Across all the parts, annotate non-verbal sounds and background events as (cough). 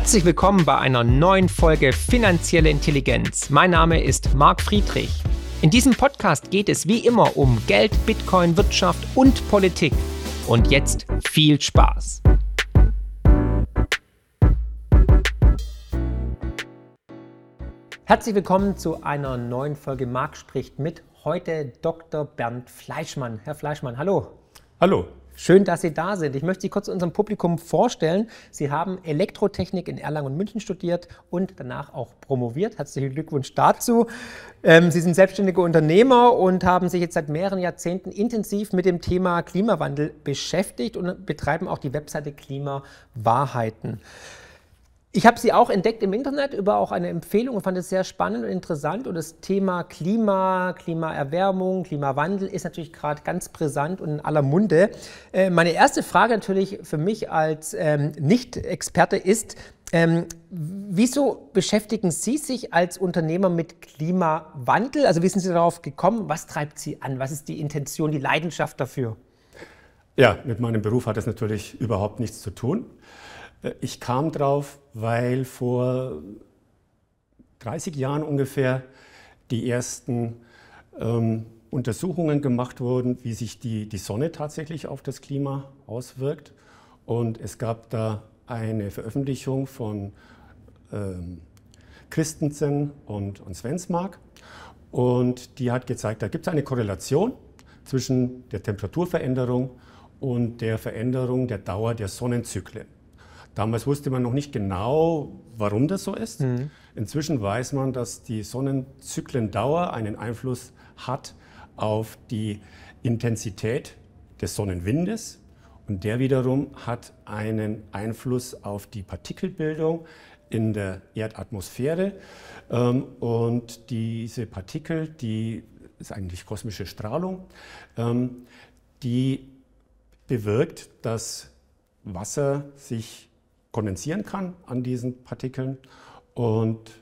Herzlich willkommen bei einer neuen Folge Finanzielle Intelligenz. Mein Name ist Marc Friedrich. In diesem Podcast geht es wie immer um Geld, Bitcoin, Wirtschaft und Politik. Und jetzt viel Spaß. Herzlich willkommen zu einer neuen Folge Marc spricht mit. Heute Dr. Bernd Fleischmann. Herr Fleischmann, hallo. Hallo. Schön, dass Sie da sind. Ich möchte Sie kurz unserem Publikum vorstellen. Sie haben Elektrotechnik in Erlangen und München studiert und danach auch promoviert. Herzlichen Glückwunsch dazu. Ähm, Sie sind selbstständige Unternehmer und haben sich jetzt seit mehreren Jahrzehnten intensiv mit dem Thema Klimawandel beschäftigt und betreiben auch die Webseite Klimawahrheiten. Ich habe sie auch entdeckt im Internet über auch eine Empfehlung und fand es sehr spannend und interessant. Und das Thema Klima, Klimaerwärmung, Klimawandel ist natürlich gerade ganz brisant und in aller Munde. Äh, meine erste Frage natürlich für mich als ähm, Nicht-Experte ist, ähm, wieso beschäftigen Sie sich als Unternehmer mit Klimawandel? Also wie sind Sie darauf gekommen? Was treibt Sie an? Was ist die Intention, die Leidenschaft dafür? Ja, mit meinem Beruf hat das natürlich überhaupt nichts zu tun. Äh, ich kam drauf, weil vor 30 Jahren ungefähr die ersten ähm, Untersuchungen gemacht wurden, wie sich die, die Sonne tatsächlich auf das Klima auswirkt. Und es gab da eine Veröffentlichung von ähm, Christensen und, und Svensmark. Und die hat gezeigt, da gibt es eine Korrelation zwischen der Temperaturveränderung und der Veränderung der Dauer der Sonnenzyklen. Damals wusste man noch nicht genau, warum das so ist. Mhm. Inzwischen weiß man, dass die Sonnenzyklendauer einen Einfluss hat auf die Intensität des Sonnenwindes und der wiederum hat einen Einfluss auf die Partikelbildung in der Erdatmosphäre. Ähm, und diese Partikel, die ist eigentlich kosmische Strahlung, ähm, die bewirkt, dass Wasser sich kondensieren kann an diesen Partikeln und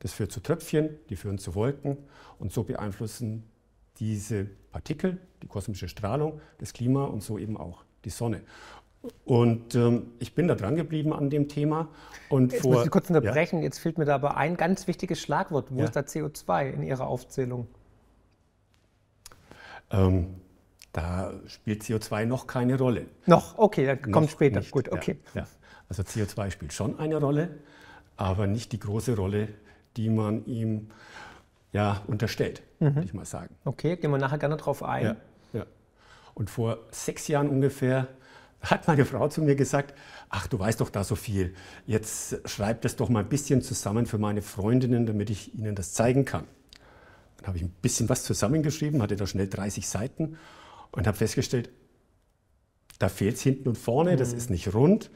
das führt zu Tröpfchen, die führen zu Wolken und so beeinflussen diese Partikel, die kosmische Strahlung, das Klima und so eben auch die Sonne. Und ähm, ich bin da dran geblieben an dem Thema. Und Jetzt vor, muss ich kurz unterbrechen. Ja? Jetzt fehlt mir da aber ein ganz wichtiges Schlagwort. Wo ja? ist da CO2 in Ihrer Aufzählung? Ähm, da spielt CO2 noch keine Rolle. Noch? Okay, dann kommt noch später. Nicht. Gut, okay. Ja, also CO2 spielt schon eine Rolle, aber nicht die große Rolle, die man ihm ja, unterstellt, mhm. würde ich mal sagen. Okay, gehen wir nachher gerne drauf ein. Ja, ja. Und vor sechs Jahren ungefähr hat meine Frau zu mir gesagt, ach, du weißt doch da so viel, jetzt schreib das doch mal ein bisschen zusammen für meine Freundinnen, damit ich ihnen das zeigen kann. Dann habe ich ein bisschen was zusammengeschrieben, hatte da schnell 30 Seiten und habe festgestellt, da fehlt es hinten und vorne, das mhm. ist nicht rund.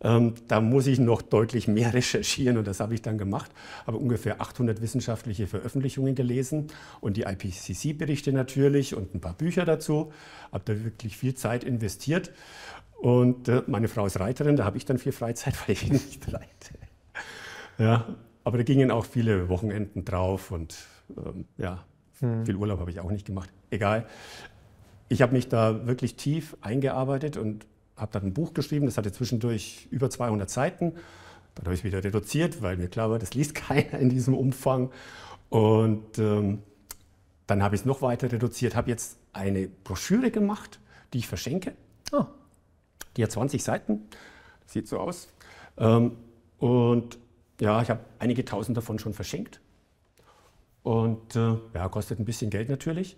Ähm, da muss ich noch deutlich mehr (laughs) recherchieren und das habe ich dann gemacht. Habe ungefähr 800 wissenschaftliche Veröffentlichungen gelesen und die IPCC-Berichte natürlich und ein paar Bücher dazu. Habe da wirklich viel Zeit investiert. Und äh, meine Frau ist Reiterin, da habe ich dann viel Freizeit, (laughs) weil ich nicht reite. Ja, aber da gingen auch viele Wochenenden drauf und ähm, ja, hm. viel Urlaub habe ich auch nicht gemacht. Egal ich habe mich da wirklich tief eingearbeitet und habe dann ein Buch geschrieben, das hatte zwischendurch über 200 Seiten. Dann habe ich es wieder reduziert, weil mir klar war, das liest (laughs) keiner in diesem Umfang. Und ähm, dann habe ich es noch weiter reduziert, habe jetzt eine Broschüre gemacht, die ich verschenke. Oh. Die hat 20 Seiten, sieht so aus. Ähm, und ja, ich habe einige tausend davon schon verschenkt. Und äh, ja, kostet ein bisschen Geld natürlich.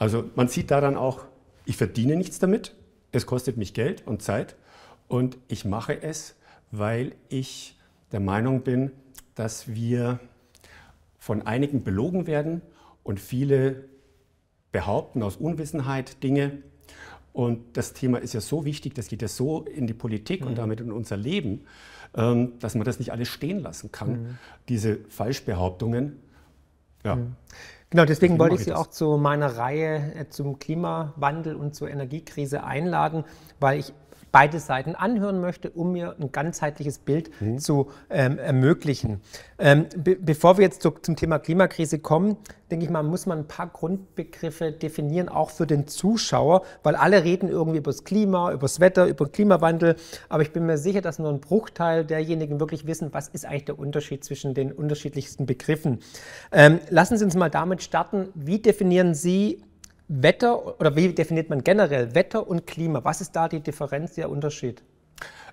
Also man sieht daran auch, ich verdiene nichts damit, es kostet mich Geld und Zeit und ich mache es, weil ich der Meinung bin, dass wir von einigen belogen werden und viele behaupten aus Unwissenheit Dinge. Und das Thema ist ja so wichtig, das geht ja so in die Politik mhm. und damit in unser Leben, ähm, dass man das nicht alles stehen lassen kann, mhm. diese Falschbehauptungen. Ja. Mhm. Genau, deswegen wollte ich Sie auch zu meiner Reihe äh, zum Klimawandel und zur Energiekrise einladen, weil ich beide Seiten anhören möchte, um mir ein ganzheitliches Bild mhm. zu ähm, ermöglichen. Ähm, be bevor wir jetzt zu, zum Thema Klimakrise kommen, denke ich mal, muss man ein paar Grundbegriffe definieren, auch für den Zuschauer, weil alle reden irgendwie über das Klima, über das Wetter, über den Klimawandel, aber ich bin mir sicher, dass nur ein Bruchteil derjenigen wirklich wissen, was ist eigentlich der Unterschied zwischen den unterschiedlichsten Begriffen. Ähm, lassen Sie uns mal damit starten. Wie definieren Sie Wetter oder wie definiert man generell Wetter und Klima? Was ist da die Differenz, der Unterschied?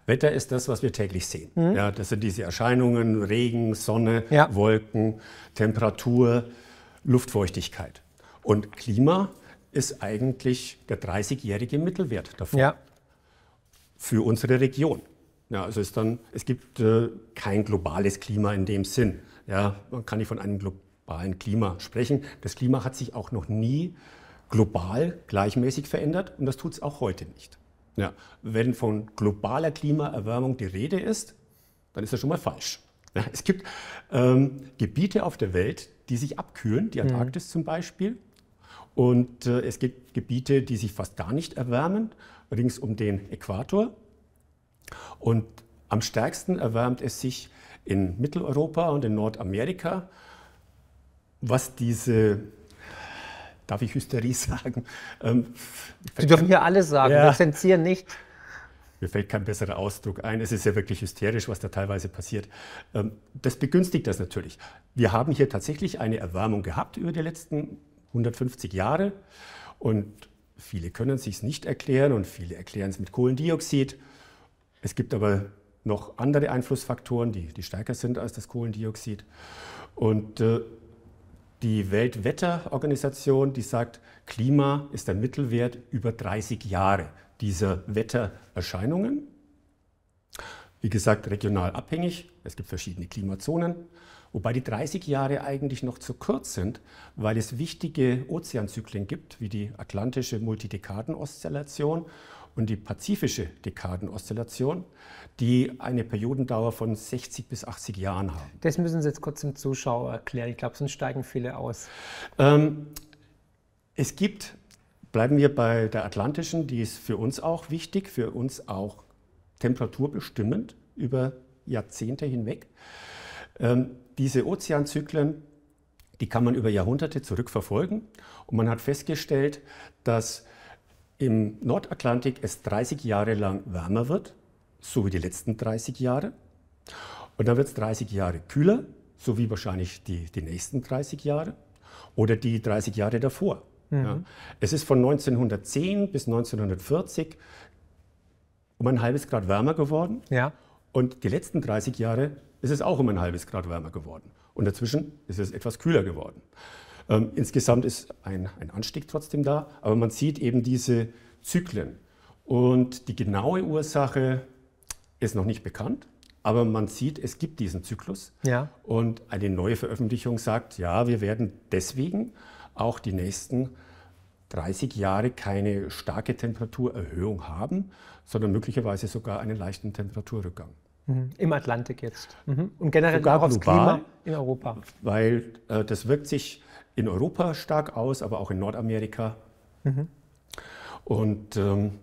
Wetter ist das, was wir täglich sehen. Mhm. Ja, das sind diese Erscheinungen, Regen, Sonne, ja. Wolken, Temperatur, Luftfeuchtigkeit. Und Klima ist eigentlich der 30-jährige Mittelwert davon ja. für unsere Region. Ja, also ist dann, es gibt äh, kein globales Klima in dem Sinn. Ja, man kann nicht von einem globalen Klima sprechen. Das Klima hat sich auch noch nie global gleichmäßig verändert und das tut es auch heute nicht. Ja, wenn von globaler Klimaerwärmung die Rede ist, dann ist das schon mal falsch. Ja, es gibt ähm, Gebiete auf der Welt, die sich abkühlen, die Antarktis mhm. zum Beispiel. Und äh, es gibt Gebiete, die sich fast gar nicht erwärmen, rings um den Äquator. Und am stärksten erwärmt es sich in Mitteleuropa und in Nordamerika, was diese darf ich Hysterie (laughs) sagen? Ähm, Sie dürfen hier alles sagen, ja. wir zensieren nicht. Mir fällt kein besserer Ausdruck ein. Es ist ja wirklich hysterisch, was da teilweise passiert. Ähm, das begünstigt das natürlich. Wir haben hier tatsächlich eine Erwärmung gehabt über die letzten 150 Jahre. Und viele können es sich nicht erklären und viele erklären es mit Kohlendioxid. Es gibt aber noch andere Einflussfaktoren, die, die stärker sind als das Kohlendioxid. Und äh, die Weltwetterorganisation, die sagt, Klima ist der Mittelwert über 30 Jahre dieser Wettererscheinungen. Wie gesagt, regional abhängig. Es gibt verschiedene Klimazonen. Wobei die 30 Jahre eigentlich noch zu kurz sind, weil es wichtige Ozeanzyklen gibt, wie die atlantische Multidekadenoszillation und die pazifische Dekadenoszillation, die eine Periodendauer von 60 bis 80 Jahren haben. Das müssen Sie jetzt kurz dem Zuschauer erklären. Ich glaube, sonst steigen viele aus. Ähm, es gibt, bleiben wir bei der atlantischen, die ist für uns auch wichtig, für uns auch temperaturbestimmend über Jahrzehnte hinweg. Ähm, diese Ozeanzyklen, die kann man über Jahrhunderte zurückverfolgen und man hat festgestellt, dass im Nordatlantik es 30 Jahre lang wärmer wird, so wie die letzten 30 Jahre. Und dann wird es 30 Jahre kühler, so wie wahrscheinlich die, die nächsten 30 Jahre oder die 30 Jahre davor. Mhm. Ja. Es ist von 1910 bis 1940 um ein halbes Grad wärmer geworden. Ja. Und die letzten 30 Jahre ist es auch um ein halbes Grad wärmer geworden. Und dazwischen ist es etwas kühler geworden. Ähm, insgesamt ist ein, ein Anstieg trotzdem da, aber man sieht eben diese Zyklen. Und die genaue Ursache ist noch nicht bekannt, aber man sieht, es gibt diesen Zyklus. Ja. Und eine neue Veröffentlichung sagt, ja, wir werden deswegen auch die nächsten 30 Jahre keine starke Temperaturerhöhung haben, sondern möglicherweise sogar einen leichten Temperaturrückgang. Mhm. Im Atlantik jetzt. Mhm. Und generell sogar auch aufs Klima in Europa. Weil äh, das wirkt sich in Europa stark aus, aber auch in Nordamerika. Mhm. Und ähm,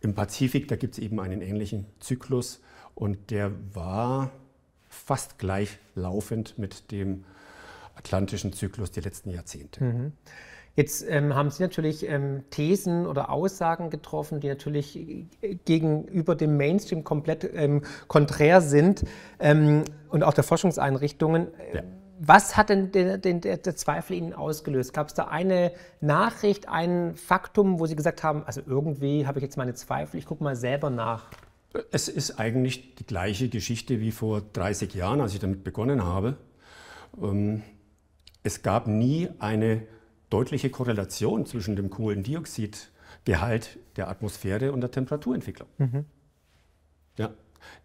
im Pazifik, da gibt es eben einen ähnlichen Zyklus und der war fast gleichlaufend mit dem atlantischen Zyklus die letzten Jahrzehnte. Mhm. Jetzt ähm, haben Sie natürlich ähm, Thesen oder Aussagen getroffen, die natürlich äh, gegenüber dem Mainstream komplett ähm, konträr sind ähm, und auch der Forschungseinrichtungen. Ja. Was hat denn der, der, der Zweifel Ihnen ausgelöst? Gab es da eine Nachricht, ein Faktum, wo Sie gesagt haben, also irgendwie habe ich jetzt meine Zweifel, ich gucke mal selber nach? Es ist eigentlich die gleiche Geschichte wie vor 30 Jahren, als ich damit begonnen habe. Ähm, es gab nie eine deutliche Korrelation zwischen dem Kohlendioxidgehalt der Atmosphäre und der Temperaturentwicklung. Mhm. Ja,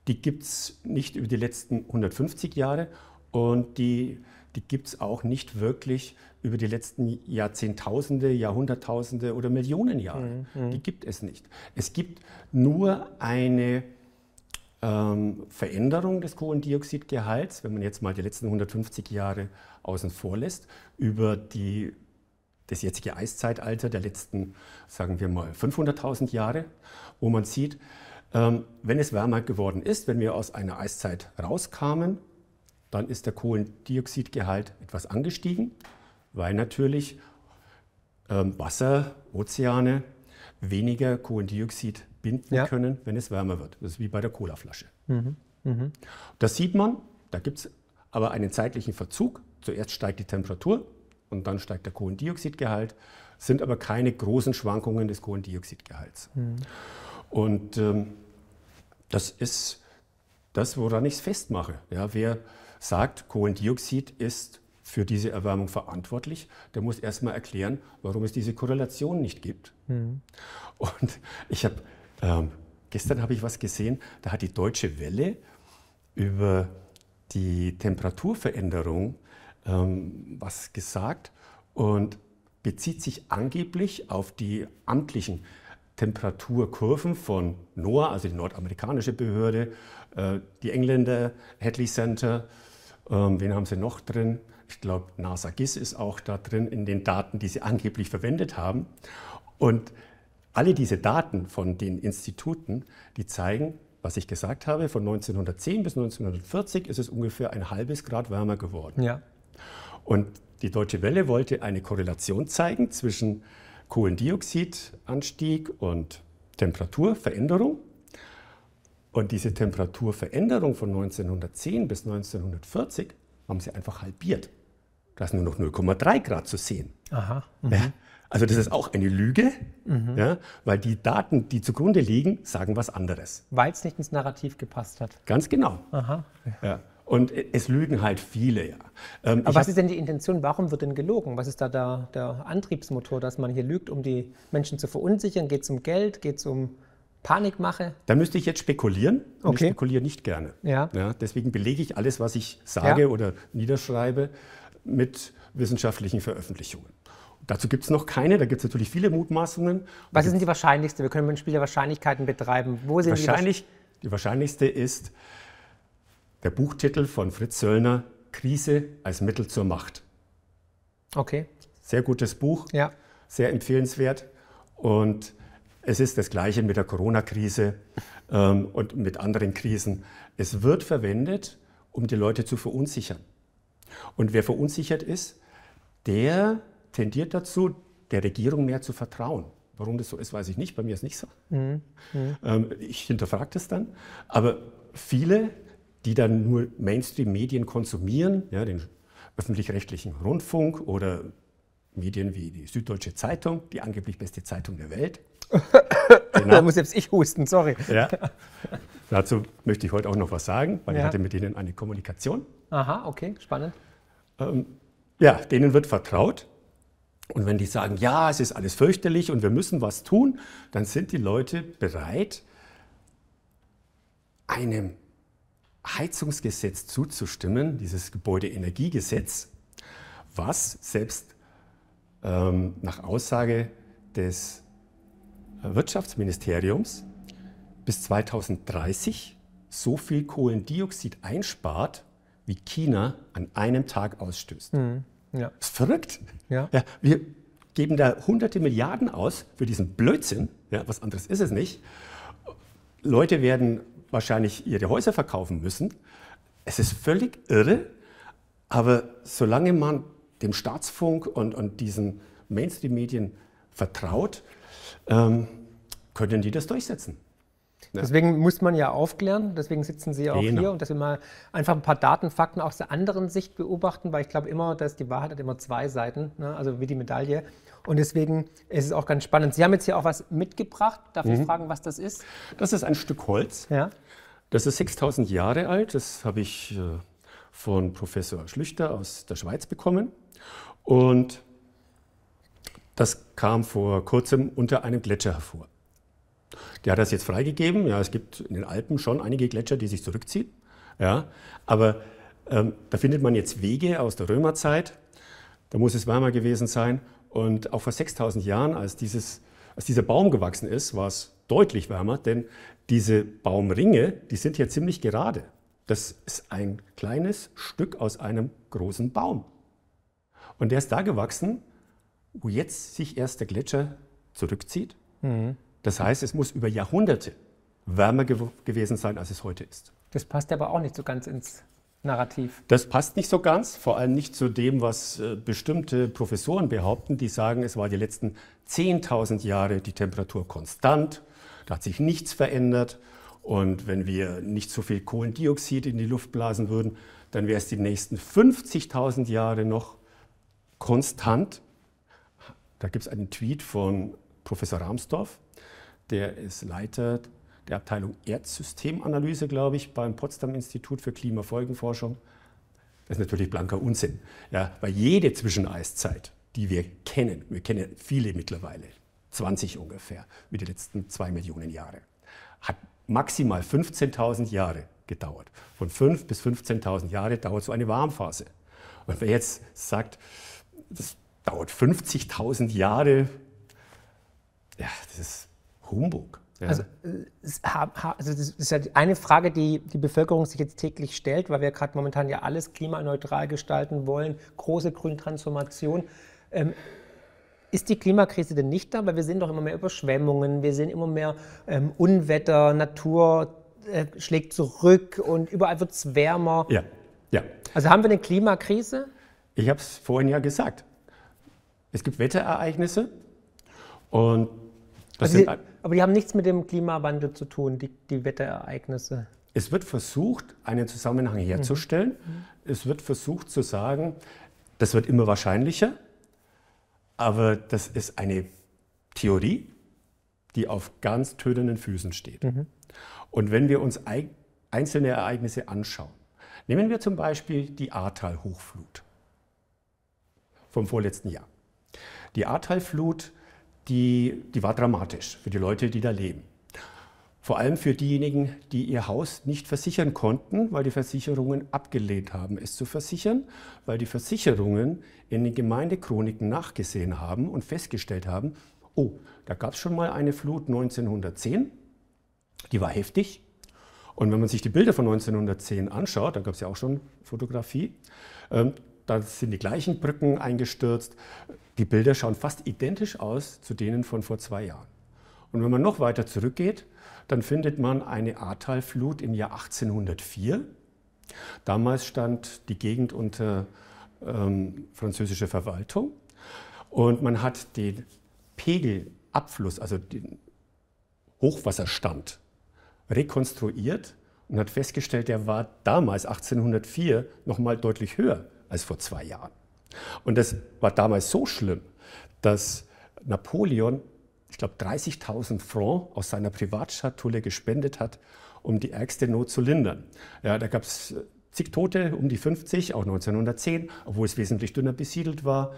die gibt es nicht über die letzten 150 Jahre und die, die gibt es auch nicht wirklich über die letzten Jahrzehntausende, Jahrhunderttausende oder Millionen Jahre. Mhm. Die gibt es nicht. Es gibt nur eine ähm, Veränderung des Kohlendioxidgehalts, wenn man jetzt mal die letzten 150 Jahre außen vor lässt, über die, das jetzige Eiszeitalter der letzten, sagen wir mal, 500.000 Jahre, wo man sieht, Ähm, wenn es wärmer geworden ist, wenn wir aus einer Eiszeit rauskamen, dann ist der Kohlendioxidgehalt etwas angestiegen, weil natürlich ähm, Wasser, Ozeane weniger Kohlendioxid binden ja. können, wenn es wärmer wird. Das ist wie bei der Colaflasche. Mhm. Mhm. Das sieht man, da gibt es aber einen zeitlichen Verzug. Zuerst steigt die Temperatur und dann steigt der Kohlendioxidgehalt, sind aber keine großen Schwankungen des Kohlendioxidgehalts. Mhm. Und ähm, das ist das, woran ich es festmache. Ja, wer sagt, Kohlendioxid ist für diese Erwärmung verantwortlich, der muss erstmal erklären, warum es diese Korrelation nicht gibt. Mhm. Und ich habe ähm, gestern habe ich was gesehen, da hat die Deutsche Welle über die Temperaturveränderung ähm, was gesagt und bezieht sich angeblich auf die amtlichen Temperaturkurven von NOAA, also die nordamerikanische Behörde, äh, die Engländer, Hadley Center, ähm, wen haben sie noch drin? Ich glaube, NASA GIS ist auch da drin in den Daten, die sie angeblich verwendet haben. Und alle diese Daten von den Instituten, die zeigen, was ich gesagt habe, von 1910 bis 1940 ist es ungefähr ein halbes Grad wärmer geworden. Ja. Und die Deutsche Welle wollte eine Korrelation zeigen zwischen Kohlendioxidanstieg und Temperaturveränderung. Und diese Temperaturveränderung von 1910 bis 1940 haben sie einfach halbiert. Da ist nur noch 0,3 Grad zu sehen. Aha. Mhm. Ja, also das ist auch eine Lüge, mhm. ja, weil die Daten, die zugrunde liegen, sagen was anderes. Weil es nicht ins Narrativ gepasst hat. Ganz genau. Aha. Ja. Und es lügen halt viele, ja. Ähm, Aber was ist denn die Intention? Warum wird denn gelogen? Was ist da der, der Antriebsmotor, dass man hier lügt, um die Menschen zu verunsichern? Geht es um Geld? Geht es um Panikmache? Da müsste ich jetzt spekulieren. Und okay. ich spekuliere nicht gerne. Ja. ja. deswegen belege ich alles, was ich sage ja. oder niederschreibe, mit wissenschaftlichen Veröffentlichungen. Dazu gibt es noch keine, da gibt es natürlich viele Mutmaßungen. Was ist denn die wahrscheinlichste? Wir können ein Spiel der Wahrscheinlichkeiten betreiben. Wo sind Wahrscheinlich, die, die wahrscheinlichste ist der Buchtitel von Fritz Söllner, Krise als Mittel zur Macht. Okay. Sehr gutes Buch, ja. sehr empfehlenswert. Und es ist das Gleiche mit der Corona-Krise ähm, und mit anderen Krisen. Es wird verwendet, um die Leute zu verunsichern. Und wer verunsichert ist, der tendiert dazu, der Regierung mehr zu vertrauen. Warum das so ist, weiß ich nicht. Bei mir ist es nicht so. Mhm. Mhm. Ähm, ich hinterfrage das dann. Aber viele, die dann nur Mainstream-Medien konsumieren, ja, den öffentlich-rechtlichen Rundfunk oder Medien wie die Süddeutsche Zeitung, die angeblich beste Zeitung der Welt. Genau. Da muss selbst ich husten, sorry. Ja. Dazu möchte ich heute auch noch was sagen, weil ja. ich hatte mit denen eine Kommunikation. Aha, okay, spannend. Ähm, ja, denen wird vertraut. Und wenn die sagen, ja, es ist alles fürchterlich und wir müssen was tun, dann sind die Leute bereit, einem Heizungsgesetz zuzustimmen, dieses Gebäudeenergiegesetz, was selbst ähm, nach Aussage des Wirtschaftsministeriums bis 2030 so viel Kohlendioxid einspart, wie China an einem Tag ausstößt. Mhm. Ja. Das ist verrückt. Ja. ja. wir geben da hunderte Milliarden aus für diesen Blödsinn. Ja, was anderes ist es nicht. Leute werden wahrscheinlich ihre Häuser verkaufen müssen. Es ist völlig irre, aber solange man dem Staatsfunk und, und diesen Mainstream-Medien vertraut, ähm, können die das durchsetzen. Ja. Deswegen muss man ja aufklären, deswegen sitzen Sie ja auch genau. hier und dass wir mal einfach ein paar Daten, Fakten aus der anderen Sicht beobachten, weil ich glaube immer, dass die Wahrheit hat immer zwei Seiten, ne? also wie die Medaille. Und deswegen ist es auch ganz spannend. Sie haben jetzt hier auch was mitgebracht. Darf mhm. ich fragen, was das ist? Das ist ein Stück Holz. Ja. Das ist 6000 Jahre alt. Das habe ich äh, von Professor Schlüchter aus der Schweiz bekommen. Und das kam vor kurzem unter einem Gletscher hervor. Der hat das jetzt freigegeben. Ja, es gibt in den Alpen schon einige Gletscher, die sich zurückziehen. Ja, aber ähm, da findet man jetzt Wege aus der Römerzeit. Da muss es wärmer gewesen sein. Und auch vor 6000 Jahren, als, dieses, als dieser Baum gewachsen ist, war es deutlich wärmer, denn diese Baumringe, die sind hier ziemlich gerade. Das ist ein kleines Stück aus einem großen Baum. Und der ist da gewachsen, wo jetzt sich erst der Gletscher zurückzieht. Mhm. Das heißt, es muss über Jahrhunderte wärmer gew gewesen sein, als es heute ist. Das passt aber auch nicht so ganz ins Narrativ. Das passt nicht so ganz, vor allem nicht zu dem, was äh, bestimmte Professoren behaupten, die sagen, es war die letzten 10.000 Jahre die Temperatur konstant, da hat sich nichts verändert und wenn wir nicht so viel Kohlendioxid in die Luft blasen würden, dann wäre es die nächsten 50.000 Jahre noch konstant. Da gibt es einen Tweet von Professor Ramsdorf, der ist Leiter der Abteilung Erdsystemanalyse, glaube ich, beim Potsdam Institut für Klimafolgenforschung. Das ist natürlich blanker Unsinn, ja, weil jede Zwischeneiszeit, die wir kennen, wir kennen viele mittlerweile, 20 ungefähr, wie die letzten zwei Millionen Jahre, hat maximal 15.000 Jahre gedauert. Von 5 bis 15.000 Jahre dauert so eine Warmphase. Und wer jetzt sagt, das dauert 50.000 Jahre, ja, das ist Humbug. Ja. Also, also, das ist ja eine Frage, die die Bevölkerung sich jetzt täglich stellt, weil wir gerade momentan ja alles klimaneutral gestalten wollen, große Grüntransformation. Ähm, ist die Klimakrise denn nicht da? Weil wir sehen doch immer mehr Überschwemmungen, wir sehen immer mehr ähm, Unwetter, Natur äh, schlägt zurück und überall wird es wärmer. Ja, ja. Also haben wir eine Klimakrise? Ich habe es vorhin ja gesagt. Es gibt Wetterereignisse und das also die, aber die haben nichts mit dem Klimawandel zu tun, die, die Wetterereignisse. Es wird versucht, einen Zusammenhang herzustellen. Mhm. Es wird versucht zu sagen, das wird immer wahrscheinlicher, aber das ist eine Theorie, die auf ganz tötenden Füßen steht. Mhm. Und wenn wir uns einzelne Ereignisse anschauen, nehmen wir zum Beispiel die Ahrtal-Hochflut vom vorletzten Jahr. Die Ahrtal-Flut die, die war dramatisch für die Leute, die da leben. Vor allem für diejenigen, die ihr Haus nicht versichern konnten, weil die Versicherungen abgelehnt haben, es zu versichern, weil die Versicherungen in den Gemeindechroniken nachgesehen haben und festgestellt haben, oh, da gab es schon mal eine Flut 1910, die war heftig. Und wenn man sich die Bilder von 1910 anschaut, da gab es ja auch schon Fotografie, ähm, da sind die gleichen Brücken eingestürzt. Die Bilder schauen fast identisch aus zu denen von vor zwei Jahren. Und wenn man noch weiter zurückgeht, dann findet man eine Ahrtalflut im Jahr 1804. Damals stand die Gegend unter ähm, französischer Verwaltung und man hat den Pegelabfluss, also den Hochwasserstand, rekonstruiert und hat festgestellt, der war damals 1804 noch mal deutlich höher als vor zwei Jahren. Und das war damals so schlimm, dass Napoleon, ich glaube, 30.000 Francs aus seiner Privatschatulle gespendet hat, um die ärgste Not zu lindern. Ja, da gab es zig Tote, um die 50, auch 1910, obwohl es wesentlich dünner besiedelt war.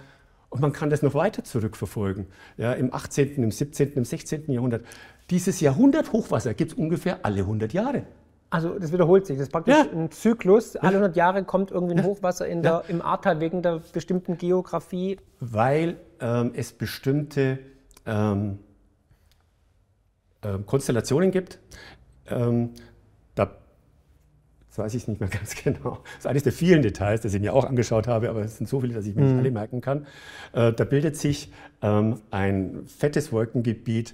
Und man kann das noch weiter zurückverfolgen. Ja, Im 18., im 17., im 16. Jahrhundert. Dieses Jahrhundert Hochwasser gibt es ungefähr alle 100 Jahre. Also das wiederholt sich. Das ist praktisch ja. ein Zyklus. Alle 100 Jahre kommt irgendwie ein Hochwasser in der, im Ahrtal wegen der bestimmten Geografie. Weil ähm, es bestimmte ähm, äh, Konstellationen gibt. Ähm, da das weiß ich nicht mehr (laughs) ganz genau. Das ist eines der vielen Details, das ich mir auch angeschaut habe, aber es sind so viele, dass ich mir nicht mhm. alle merken kann. Äh, da bildet sich ähm, ein fettes Wolkengebiet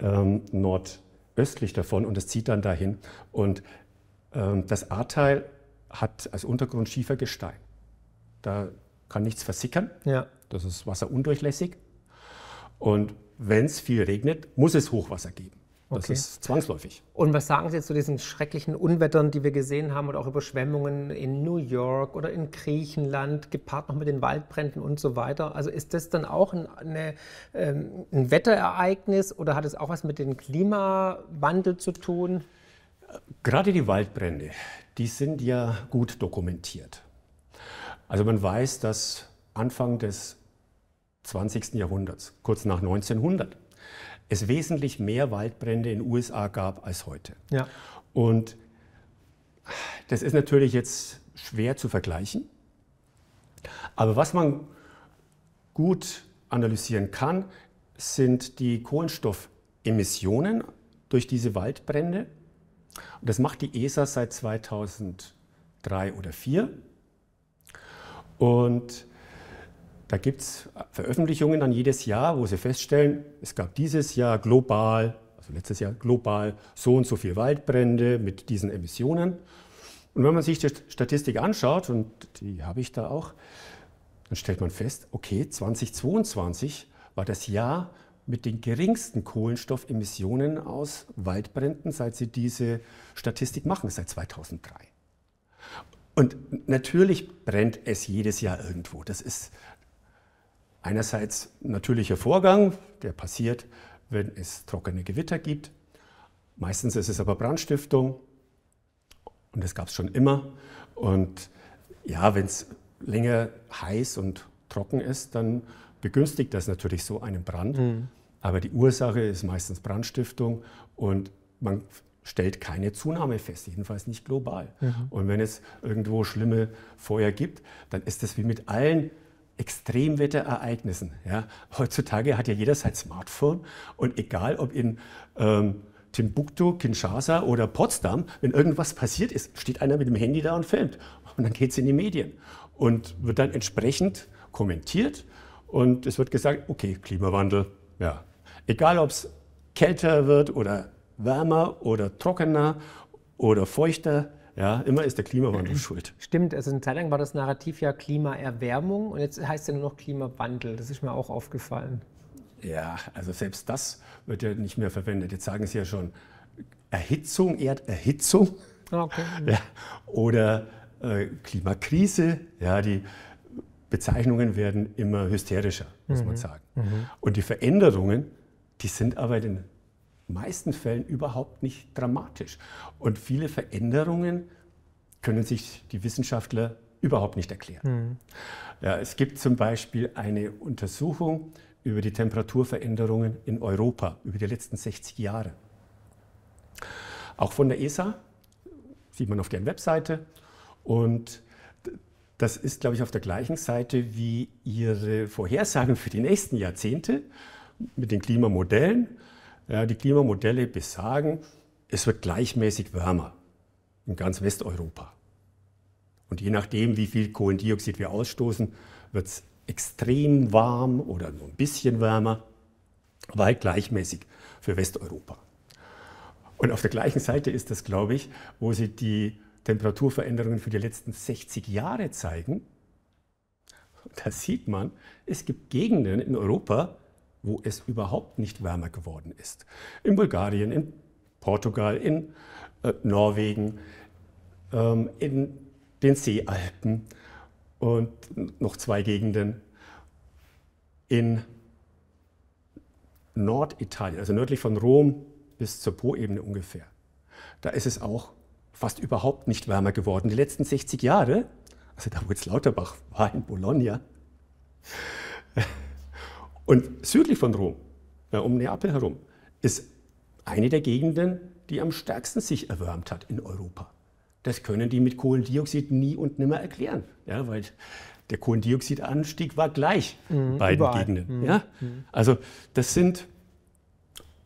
ähm, nord östlich davon und es zieht dann dahin. Und ähm, das A-Teil hat als Untergrund Schiefergestein. Da kann nichts versickern. Ja. Das ist wasserundurchlässig. Und wenn es viel regnet, muss es Hochwasser geben. Das okay. ist zwangsläufig. Und was sagen Sie jetzt zu diesen schrecklichen Unwettern, die wir gesehen haben oder auch Überschwemmungen in New York oder in Griechenland, gepaart noch mit den Waldbränden und so weiter? Also ist das dann auch ein, eine, ähm, ein Wetterereignis oder hat es auch was mit dem Klimawandel zu tun? Gerade die Waldbrände, die sind ja gut dokumentiert. Also man weiß, dass Anfang des 20. Jahrhunderts, kurz nach 1900, es wesentlich mehr Waldbrände in den USA gab als heute. Ja. Und das ist natürlich jetzt schwer zu vergleichen. Aber was man gut analysieren kann, sind die Kohlenstoffemissionen durch diese Waldbrände. Und das macht die ESA seit 2003 oder 2004. Und da gibt es Veröffentlichungen dann jedes Jahr, wo sie feststellen, es gab dieses Jahr global also letztes Jahr global so und so viel Waldbrände mit diesen Emissionen. Und wenn man sich die Statistik anschaut, und die habe ich da auch, dann stellt man fest, okay, 2022 war das Jahr mit den geringsten Kohlenstoffemissionen aus Waldbränden, seit sie diese Statistik machen, seit 2003. Und natürlich brennt es jedes Jahr irgendwo. Das ist einerseits ein natürlicher Vorgang, der passiert, wenn es trockene Gewitter gibt. Meistens ist es aber Brandstiftung und das gab es schon immer. Und ja, wenn es länger heiß und trocken ist, dann begünstigt das natürlich so einen Brand. Mhm. Aber die Ursache ist meistens Brandstiftung und man stellt keine Zunahme fest, jedenfalls nicht global. Mhm. Und wenn es irgendwo schlimme Feuer gibt, dann ist das wie mit allen Extremwetterereignissen. Ja. Heutzutage hat ja jeder sein Smartphone und egal ob in ähm, Timbuktu, Kinshasa oder Potsdam, wenn irgendwas passiert ist, steht einer mit dem Handy da und filmt. Und dann geht es in die Medien und wird dann entsprechend kommentiert und es wird gesagt, okay, Klimawandel, ja. Egal ob es kälter wird oder wärmer oder trockener oder feuchter, ja, immer ist der Klimawandel schuld. Stimmt, also eine Zeit lang war das Narrativ ja Klimaerwärmung und jetzt heißt es ja nur noch Klimawandel. Das ist mir auch aufgefallen. Ja, also selbst das wird ja nicht mehr verwendet. Jetzt sagen Sie ja schon Erhitzung, Erderhitzung ah, okay. (laughs) ja, oder äh, Klimakrise. Ja, die Bezeichnungen werden immer hysterischer, muss mhm. man sagen. Mhm. Und die Veränderungen, die sind aber in den meisten Fällen überhaupt nicht dramatisch. Und viele Veränderungen können sich die Wissenschaftler überhaupt nicht erklären. Mhm. Ja, es gibt zum Beispiel eine Untersuchung über die Temperaturveränderungen in Europa über die letzten 60 Jahre. Auch von der ESA, sieht man auf deren Webseite. Und das ist, glaube ich, auf der gleichen Seite wie Ihre Vorhersagen für die nächsten Jahrzehnte mit den Klimamodellen. Ja, die Klimamodelle besagen, es wird gleichmäßig wärmer in ganz Westeuropa. Und je nachdem, wie viel Kohlendioxid wir ausstoßen, wird es extrem warm oder nur ein bisschen wärmer, halt gleichmäßig für Westeuropa. Und auf der gleichen Seite ist das, glaube ich, wo Sie die Temperaturveränderungen für die letzten 60 Jahre zeigen, da sieht man, es gibt Gegenden in Europa, wo es überhaupt nicht wärmer geworden ist. In Bulgarien, in Portugal, in äh, Norwegen, ähm, in den Seealpen und noch zwei Gegenden in Norditalien, also nördlich von Rom bis zur Po-Ebene ungefähr. Da ist es auch fast überhaupt nicht wärmer geworden. Die letzten 60 Jahre, also da wo jetzt Lauterbach war in Bologna, und südlich von Rom, ja, um Neapel herum, ist eine der Gegenden, die am stärksten sich erwärmt hat in Europa. Das können die mit Kohlendioxid nie und nimmer erklären, ja, weil der Kohlendioxidanstieg war gleich mhm, bei den Gegenden. Mhm. Ja? Mhm. Also das sind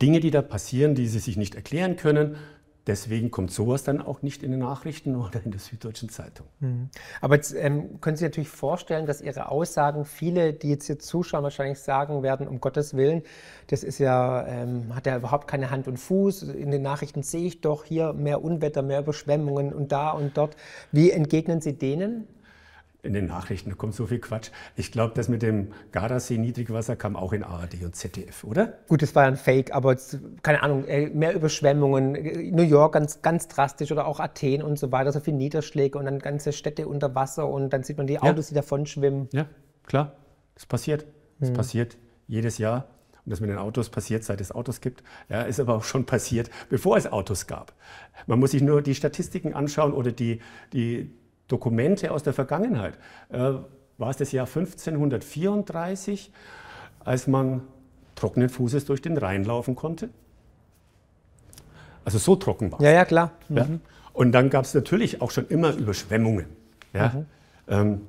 Dinge, die da passieren, die sie sich nicht erklären können. Deswegen kommt sowas dann auch nicht in den Nachrichten oder in der Süddeutschen Zeitung. Mhm. Aber jetzt ähm, können Sie natürlich vorstellen, dass Ihre Aussagen, viele, die jetzt hier zuschauen, wahrscheinlich sagen werden, um Gottes Willen, das ist ja, ähm, hat ja überhaupt keine Hand und Fuß. In den Nachrichten sehe ich doch hier mehr Unwetter, mehr Überschwemmungen und da und dort. Wie entgegnen Sie denen? In den Nachrichten, da kommt so viel Quatsch. Ich glaube, das mit dem Gardasee-Niedrigwasser kam auch in ARD und ZDF, oder? Gut, das war ja ein Fake, aber keine Ahnung, äh, mehr Überschwemmungen, New York ganz, ganz drastisch oder auch Athen und so weiter, so viele Niederschläge und dann ganze Städte unter Wasser und dann sieht man die Autos, ja. die davon schwimmen. Ja, klar, das passiert. Das hm. passiert jedes Jahr. Und das mit den Autos passiert, seit es Autos gibt, ja, ist aber auch schon passiert, bevor es Autos gab. Man muss sich nur die Statistiken anschauen oder die, die, Dokumente aus der Vergangenheit. Äh, war es das Jahr 1534, als man trockenen Fußes durch den Rhein laufen konnte? Also so trocken war es. Ja, ja, klar. Mhm. Ja? Und dann gab es natürlich auch schon immer Überschwemmungen. Ja? Mhm. Ähm,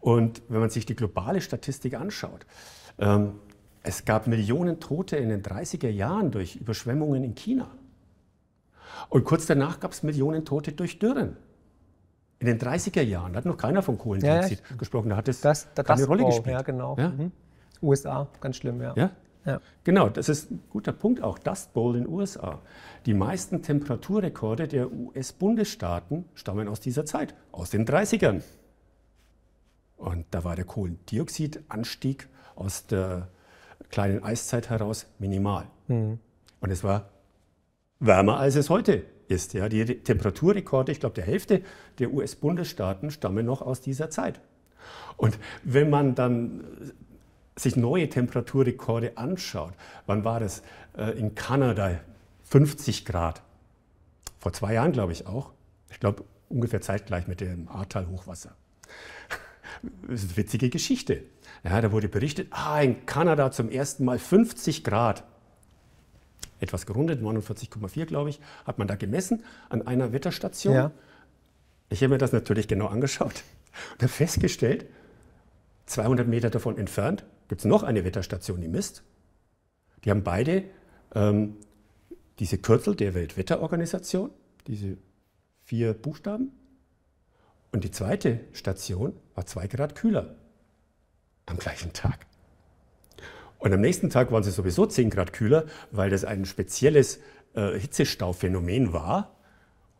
und wenn man sich die globale Statistik anschaut, ähm, es gab Millionen Tote in den 30er Jahren durch Überschwemmungen in China. Und kurz danach gab es Millionen Tote durch Dürren. In den 30er Jahren hat noch keiner von Kohlendioxid ja, ja. gesprochen. Da hat es das, das, keine das Rolle gespielt. Ja, genau. Ja? Mhm. USA, ganz schlimm, ja. ja. Ja. Genau, das ist ein guter Punkt auch. Dust Bowl in den USA. Die meisten Temperaturrekorde der US-Bundesstaaten stammen aus dieser Zeit, aus den 30ern. Und da war der Kohlendioxidanstieg aus der kleinen Eiszeit heraus minimal. Mhm. Und es war wärmer, als es heute ist. Ja, die Temperaturrekorde, ich glaube, der Hälfte der US-Bundesstaaten stammen noch aus dieser Zeit. Und wenn man dann sich neue Temperaturrekorde anschaut, wann war das? Äh, in Kanada 50 Grad. Vor zwei Jahren, glaube ich, auch. Ich glaube, ungefähr zeitgleich mit dem Ahrtal-Hochwasser. (laughs) Das ist eine witzige Geschichte. Ja, da wurde berichtet, ah, in Kanada zum ersten Mal 50 Grad. Etwas gerundet, 49,4 glaube ich, hat man da gemessen an einer Wetterstation. Ja. Ich habe mir das natürlich genau angeschaut (laughs) und habe festgestellt, 200 Meter davon entfernt gibt es noch eine Wetterstation, die misst. Die haben beide ähm, diese Kürzel der Weltwetterorganisation, diese vier Buchstaben. Und die zweite Station war zwei Grad kühler am gleichen Tag. Und am nächsten Tag waren sie sowieso 10 Grad kühler, weil das ein spezielles äh, Hitzestauphänomen war.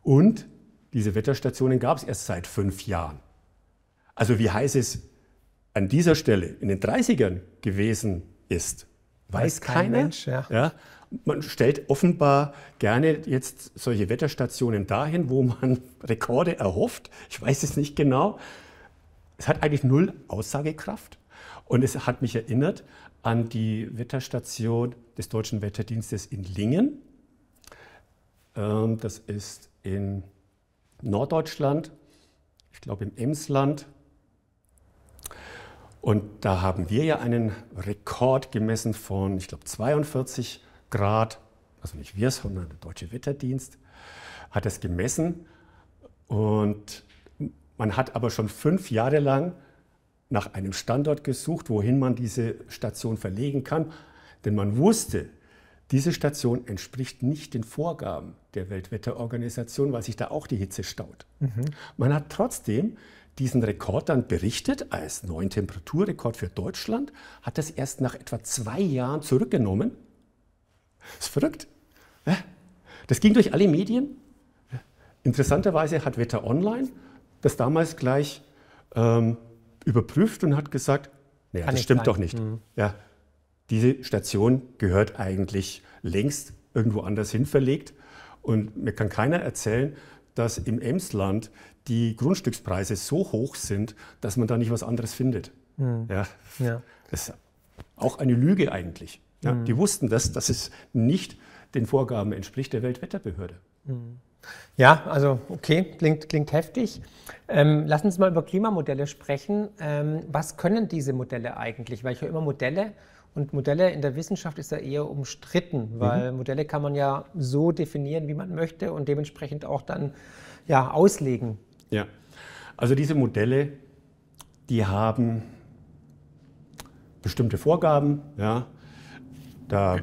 Und diese Wetterstationen gab es erst seit fünf Jahren. Also wie heiß es an dieser Stelle in den 30ern gewesen ist, weiß, weiß kein keiner. Mensch, ja. ja. Man stellt offenbar gerne jetzt solche Wetterstationen dahin, wo man (laughs) Rekorde erhofft. Ich weiß es nicht genau. Es hat eigentlich null Aussagekraft. Und es hat mich erinnert an die Wetterstation des Deutschen Wetterdienstes in Lingen. Ähm, das ist in Norddeutschland, ich glaube im Emsland. Und da haben wir ja einen Rekord gemessen von, ich glaube, 42 Grad. Also nicht wir, sondern der Deutsche Wetterdienst hat es gemessen. Und man hat aber schon fünf Jahre lang nach einem Standort gesucht, wohin man diese Station verlegen kann. Denn man wusste, diese Station entspricht nicht den Vorgaben der Weltwetterorganisation, weil sich da auch die Hitze staut. Mhm. Man hat trotzdem diesen Rekord dann berichtet als neuen Temperaturrekord für Deutschland, hat das erst nach etwa zwei Jahren zurückgenommen. Das ist verrückt. Das ging durch alle Medien. Interessanterweise hat Wetter Online das damals gleich ähm, überprüft und hat gesagt, naja, das stimmt sein. doch nicht. Mhm. Ja, diese Station gehört eigentlich längst irgendwo anders hin verlegt. Und mir kann keiner erzählen, dass im Emsland die Grundstückspreise so hoch sind, dass man da nicht was anderes findet. Mhm. Ja, ja. Das ist auch eine Lüge eigentlich. Ja, mhm. Die wussten das, dass es nicht den Vorgaben entspricht der Weltwetterbehörde. Mhm. Ja, also okay, klingt, klingt heftig. Ähm, lass uns mal über Klimamodelle sprechen. Ähm, was können diese Modelle eigentlich? Weil ich höre immer Modelle und Modelle in der Wissenschaft ist ja eher umstritten, weil mhm. Modelle kann man ja so definieren, wie man möchte und dementsprechend auch dann ja, auslegen. Ja, also diese Modelle, die haben bestimmte Vorgaben. Ja. Da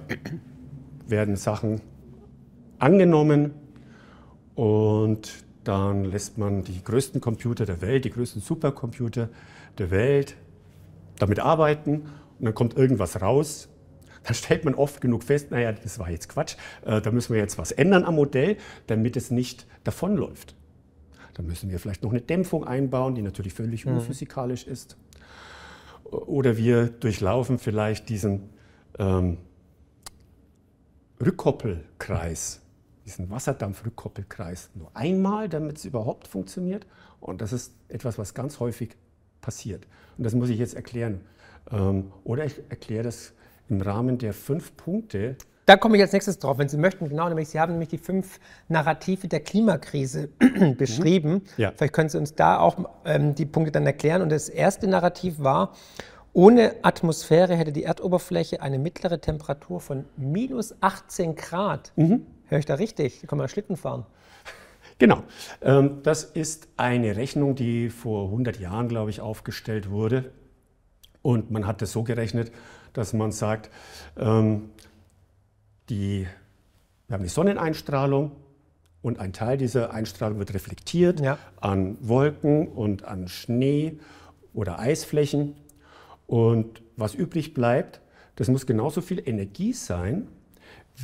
werden Sachen angenommen und dann lässt man die größten Computer der Welt, die größten Supercomputer der Welt damit arbeiten und dann kommt irgendwas raus. Dann stellt man oft genug fest, naja, das war jetzt Quatsch, äh, da müssen wir jetzt was ändern am Modell, damit es nicht davonläuft. Da müssen wir vielleicht noch eine Dämpfung einbauen, die natürlich völlig mhm. unphysikalisch ist. Oder wir durchlaufen vielleicht diesen ähm, Rückkoppelkreis diesen Wasserdampfrückkoppelkreis nur einmal, damit es überhaupt funktioniert. Und das ist etwas, was ganz häufig passiert. Und das muss ich jetzt erklären. Ähm, oder ich erkläre das im Rahmen der fünf Punkte. Da komme ich als nächstes drauf, wenn Sie möchten. Genau, nämlich Sie haben nämlich die fünf Narrative der Klimakrise (clears throat) beschrieben. Ja. Vielleicht können Sie uns da auch ähm, die Punkte dann erklären. Und das erste Narrativ war, ohne Atmosphäre hätte die Erdoberfläche eine mittlere Temperatur von minus 18 Grad. Mhm. Höre ich da richtig? Da kann man Schlitten fahren. Genau. Ähm, das ist eine Rechnung, die vor 100 Jahren, glaube ich, aufgestellt wurde. Und man hat das so gerechnet, dass man sagt, ähm, die, wir haben die Sonneneinstrahlung und ein Teil dieser Einstrahlung wird reflektiert ja. an Wolken und an Schnee oder Eisflächen. Und was übrig bleibt, das muss genauso viel Energie sein,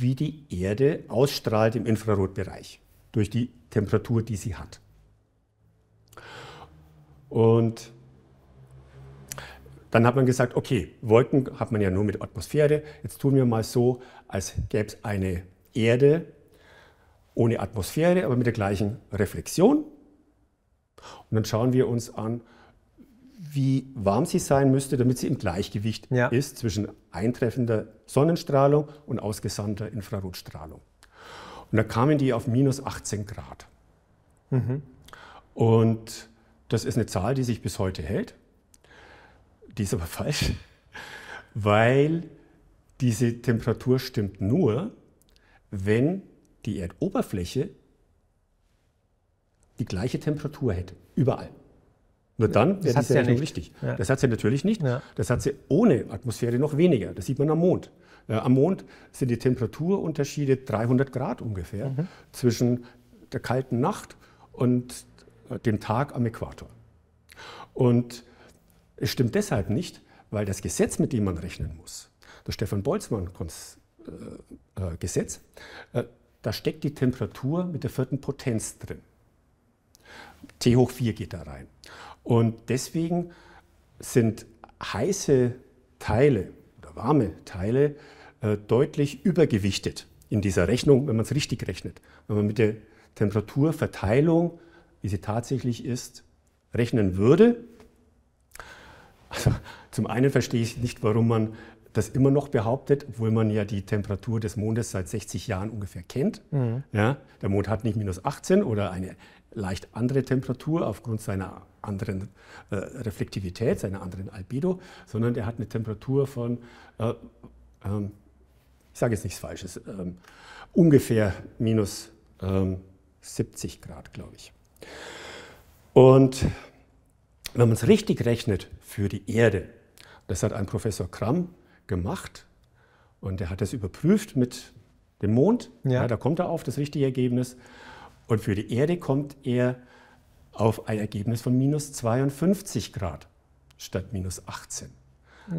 wie die Erde ausstrahlt im Infrarotbereich durch die Temperatur, die sie hat. Und dann hat man gesagt, okay, Wolken hat man ja nur mit Atmosphäre. Jetzt tun wir mal so, als gäbe es eine Erde ohne Atmosphäre, aber mit der gleichen Reflexion. Und dann schauen wir uns an, wie warm sie sein müsste, damit sie im Gleichgewicht ja. ist zwischen eintreffender Sonnenstrahlung und ausgesandter Infrarotstrahlung. Und da kamen die auf minus 18 Grad. Mhm. Und das ist eine Zahl, die sich bis heute hält. Die ist aber (laughs) falsch, weil diese Temperatur stimmt nur, wenn die Erdoberfläche die gleiche Temperatur hätte, überall. Nur dann wäre Rechnung ja richtig. Ja. Das hat sie natürlich nicht. Ja. Das hat sie ohne Atmosphäre noch weniger. Das sieht man am Mond. Äh, am Mond sind die Temperaturunterschiede 300 Grad ungefähr mhm. zwischen der kalten Nacht und äh, dem Tag am Äquator. Und es stimmt deshalb nicht, weil das Gesetz, mit dem man rechnen muss, das Stefan Boltzmann-Gesetz, äh, äh, da steckt die Temperatur mit der vierten Potenz drin. T hoch 4 geht da rein. Und deswegen sind heiße Teile oder warme Teile äh, deutlich übergewichtet in dieser Rechnung, wenn man es richtig rechnet. Wenn man mit der Temperaturverteilung, wie sie tatsächlich ist, rechnen würde. Also zum einen verstehe ich nicht, warum man das immer noch behauptet, obwohl man ja die Temperatur des Mondes seit 60 Jahren ungefähr kennt. Mhm. Ja, der Mond hat nicht minus 18 oder eine leicht andere Temperatur aufgrund seiner anderen äh, Reflektivität, seiner anderen Albedo, sondern der hat eine Temperatur von, äh, ähm, ich sage jetzt nichts Falsches, ähm, ungefähr minus ähm, 70 Grad, glaube ich. Und wenn man es richtig rechnet für die Erde, das hat ein Professor Kramm gemacht und er hat das überprüft mit dem Mond, ja. ja da kommt er auf das richtige Ergebnis. Und für die Erde kommt er auf ein Ergebnis von minus 52 Grad statt minus 18.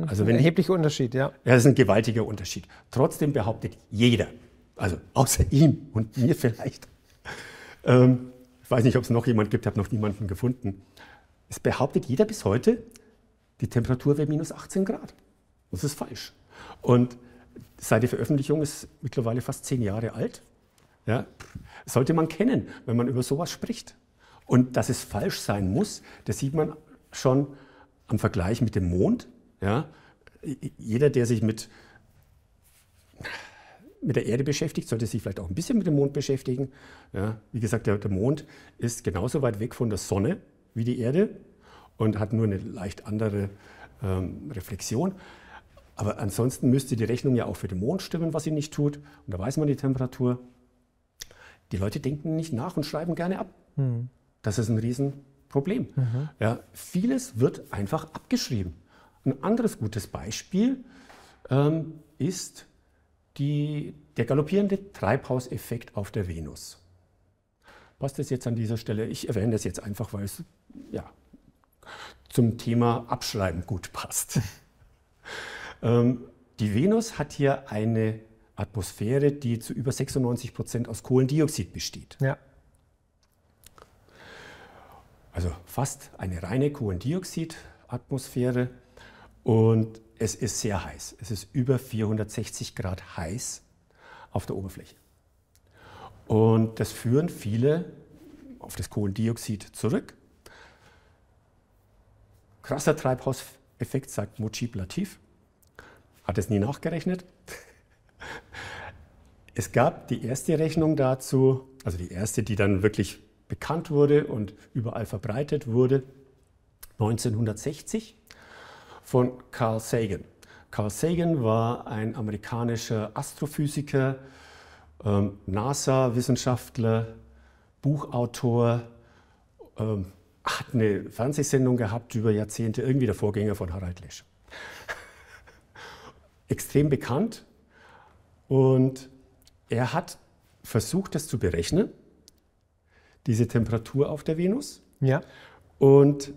Also wenn ein erheblicher Unterschied, ja. Ja, das ist ein gewaltiger Unterschied. Trotzdem behauptet jeder, also außer ihm und mir vielleicht, ähm, ich weiß nicht, ob es noch jemand gibt, habe noch niemanden gefunden, es behauptet jeder bis heute, die Temperatur wäre minus 18 Grad. Das ist falsch. Und seit der Veröffentlichung ist mittlerweile fast zehn Jahre alt. Ja, sollte man kennen, wenn man über sowas spricht. Und dass es falsch sein muss, das sieht man schon am Vergleich mit dem Mond. Ja, jeder, der sich mit, mit der Erde beschäftigt, sollte sich vielleicht auch ein bisschen mit dem Mond beschäftigen. Ja, wie gesagt, der, der Mond ist genauso weit weg von der Sonne wie die Erde und hat nur eine leicht andere ähm, Reflexion. Aber ansonsten müsste die Rechnung ja auch für den Mond stimmen, was sie nicht tut. Und da weiß man die Temperatur. Die Leute denken nicht nach und schreiben gerne ab. Mhm. Das ist ein Riesenproblem. Mhm. Ja, vieles wird einfach abgeschrieben. Ein anderes gutes Beispiel ähm, ist die, der galoppierende Treibhauseffekt auf der Venus. Passt das jetzt an dieser Stelle? Ich erwähne das jetzt einfach, weil es ja, zum Thema Abschreiben gut passt. (laughs) ähm, die Venus hat hier eine Atmosphäre, die zu über 96 Prozent aus Kohlendioxid besteht. Ja. Also fast eine reine Kohlendioxid-Atmosphäre und es ist sehr heiß. Es ist über 460 Grad heiß auf der Oberfläche. Und das führen viele auf das Kohlendioxid zurück. Krasser Treibhauseffekt, sagt Mujib Latif. Hat es nie nachgerechnet. Es gab die erste Rechnung dazu, also die erste, die dann wirklich bekannt wurde und überall verbreitet wurde, 1960 von Carl Sagan. Carl Sagan war ein amerikanischer Astrophysiker, ähm, NASA-Wissenschaftler, Buchautor, ähm, hat eine Fernsehsendung gehabt über Jahrzehnte, irgendwie der Vorgänger von Harald Lesch. (laughs) Extrem bekannt und er hat versucht, das zu berechnen, diese Temperatur auf der Venus. Ja. Und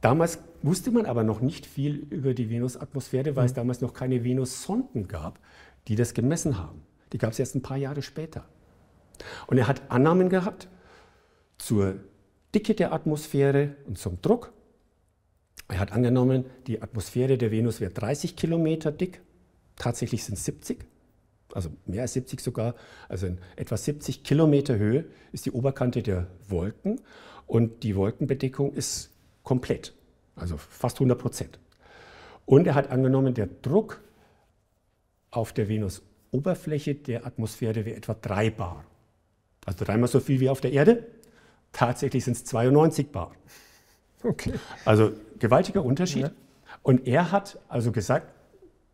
damals wusste man aber noch nicht viel über die Venusatmosphäre, weil mhm. es damals noch keine Venussonden gab, die das gemessen haben. Die gab es erst ein paar Jahre später. Und er hat Annahmen gehabt zur Dicke der Atmosphäre und zum Druck. Er hat angenommen, die Atmosphäre der Venus wäre 30 Kilometer dick. Tatsächlich sind es 70, also mehr als 70 sogar. Also in etwa 70 Kilometer Höhe ist die Oberkante der Wolken und die Wolkenbedeckung ist komplett, also fast 100 Prozent. Und er hat angenommen, der Druck auf der Venusoberfläche der Atmosphäre wäre etwa 3 bar. Also dreimal so viel wie auf der Erde. Tatsächlich sind es 92 bar. Okay. Also gewaltiger Unterschied. Ja. Und er hat also gesagt,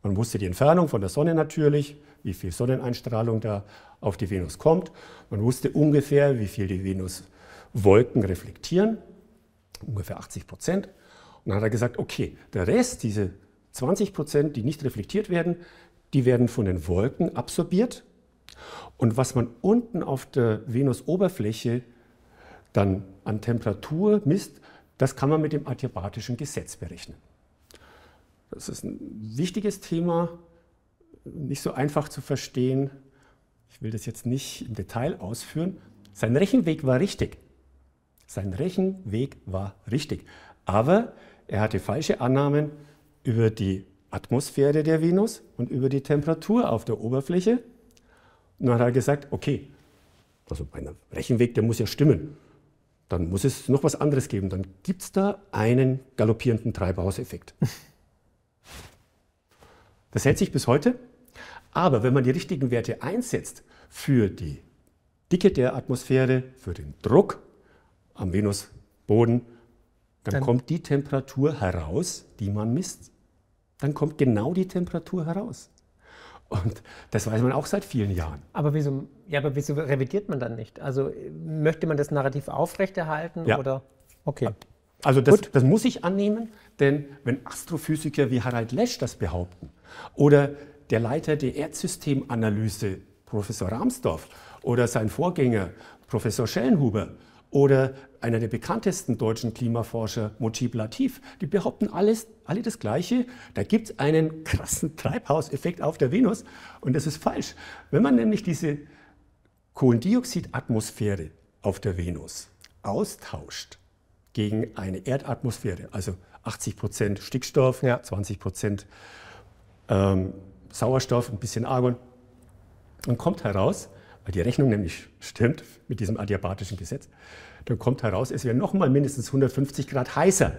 man wusste die Entfernung von der Sonne natürlich, wie viel Sonneneinstrahlung da auf die Venus kommt. Man wusste ungefähr, wie viel die Venuswolken reflektieren, ungefähr 80 Prozent. Und dann hat er gesagt, okay, der Rest, diese 20 Prozent, die nicht reflektiert werden, die werden von den Wolken absorbiert. Und was man unten auf der Venusoberfläche dann an Temperatur misst, das kann man mit dem adiabatischen Gesetz berechnen. Das ist ein wichtiges Thema, nicht so einfach zu verstehen. Ich will das jetzt nicht im Detail ausführen. Sein Rechenweg war richtig. Sein Rechenweg war richtig. Aber er hatte falsche Annahmen über die Atmosphäre der Venus und über die Temperatur auf der Oberfläche. Und dann hat er gesagt, okay, also mein Rechenweg, der muss ja stimmen. Dann muss es noch was anderes geben. Dann gibt es da einen galoppierenden Treibhauseffekt. Das hält sich bis heute. Aber wenn man die richtigen Werte einsetzt für die Dicke der Atmosphäre, für den Druck am Venusboden, dann, dann kommt die Temperatur heraus, die man misst. Dann kommt genau die Temperatur heraus. Und das weiß man auch seit vielen Jahren. Aber wieso, ja, aber wieso revidiert man dann nicht? Also möchte man das Narrativ aufrechterhalten ja. oder? Okay. Also das, das, muss ich annehmen, denn wenn Astrophysiker wie Harald Lesch das behaupten oder der Leiter der Erdsystemanalyse, Professor Ramsdorff, oder sein Vorgänger, Professor Schellenhuber, oder einer der bekanntesten deutschen Klimaforscher, Mojib Latif, die behaupten alles, alle das Gleiche. Da gibt es einen krassen Treibhauseffekt auf der Venus und das ist falsch. Wenn man nämlich diese Kohlendioxidatmosphäre auf der Venus austauscht gegen eine Erdatmosphäre, also 80 Prozent Stickstoff, ja. 20 Prozent ähm, Sauerstoff, ein bisschen Argon, dann kommt heraus, weil die Rechnung nämlich stimmt mit diesem adiabatischen Gesetz, dann kommt heraus, es wäre nochmal mindestens 150 Grad heißer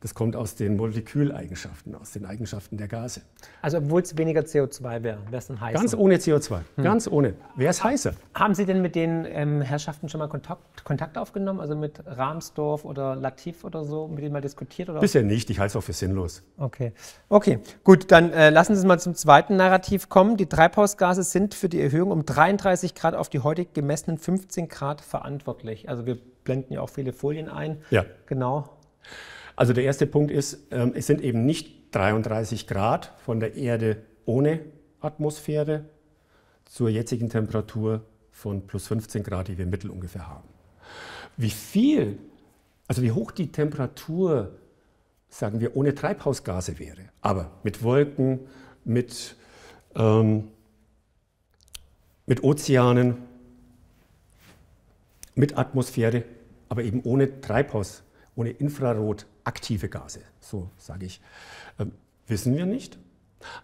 das kommt aus den Moleküleigenschaften, aus den Eigenschaften der Gase. Also obwohl es weniger CO2 wäre, wäre es dann heißer? Ganz ohne CO2, hm. ganz ohne. Wäre es heißer. Haben Sie denn mit den ähm, Herrschaften schon mal Kontakt, Kontakt, aufgenommen? Also mit Rahmsdorf oder Latif oder so, mit denen mal diskutiert? Oder? Bisher nicht, ich halte es auch für sinnlos. Okay, okay. gut, dann äh, lassen Sie uns mal zum zweiten Narrativ kommen. Die Treibhausgase sind für die Erhöhung um 33 Grad auf die heutig gemessenen 15 Grad verantwortlich. Also wir blenden ja auch viele Folien ein. Ja. Genau. Also der erste Punkt ist, ähm, es sind eben nicht 33 Grad von der Erde ohne Atmosphäre zur jetzigen Temperatur von plus 15 Grad, die wir im Mittel ungefähr haben. Wie viel, also wie hoch die Temperatur, sagen wir, ohne Treibhausgase wäre, aber mit Wolken, mit, ähm, mit Ozeanen, mit Atmosphäre, aber eben ohne Treibhaus, ohne Infrarot, aktive Gase, so sage ich, äh, wissen wir nicht.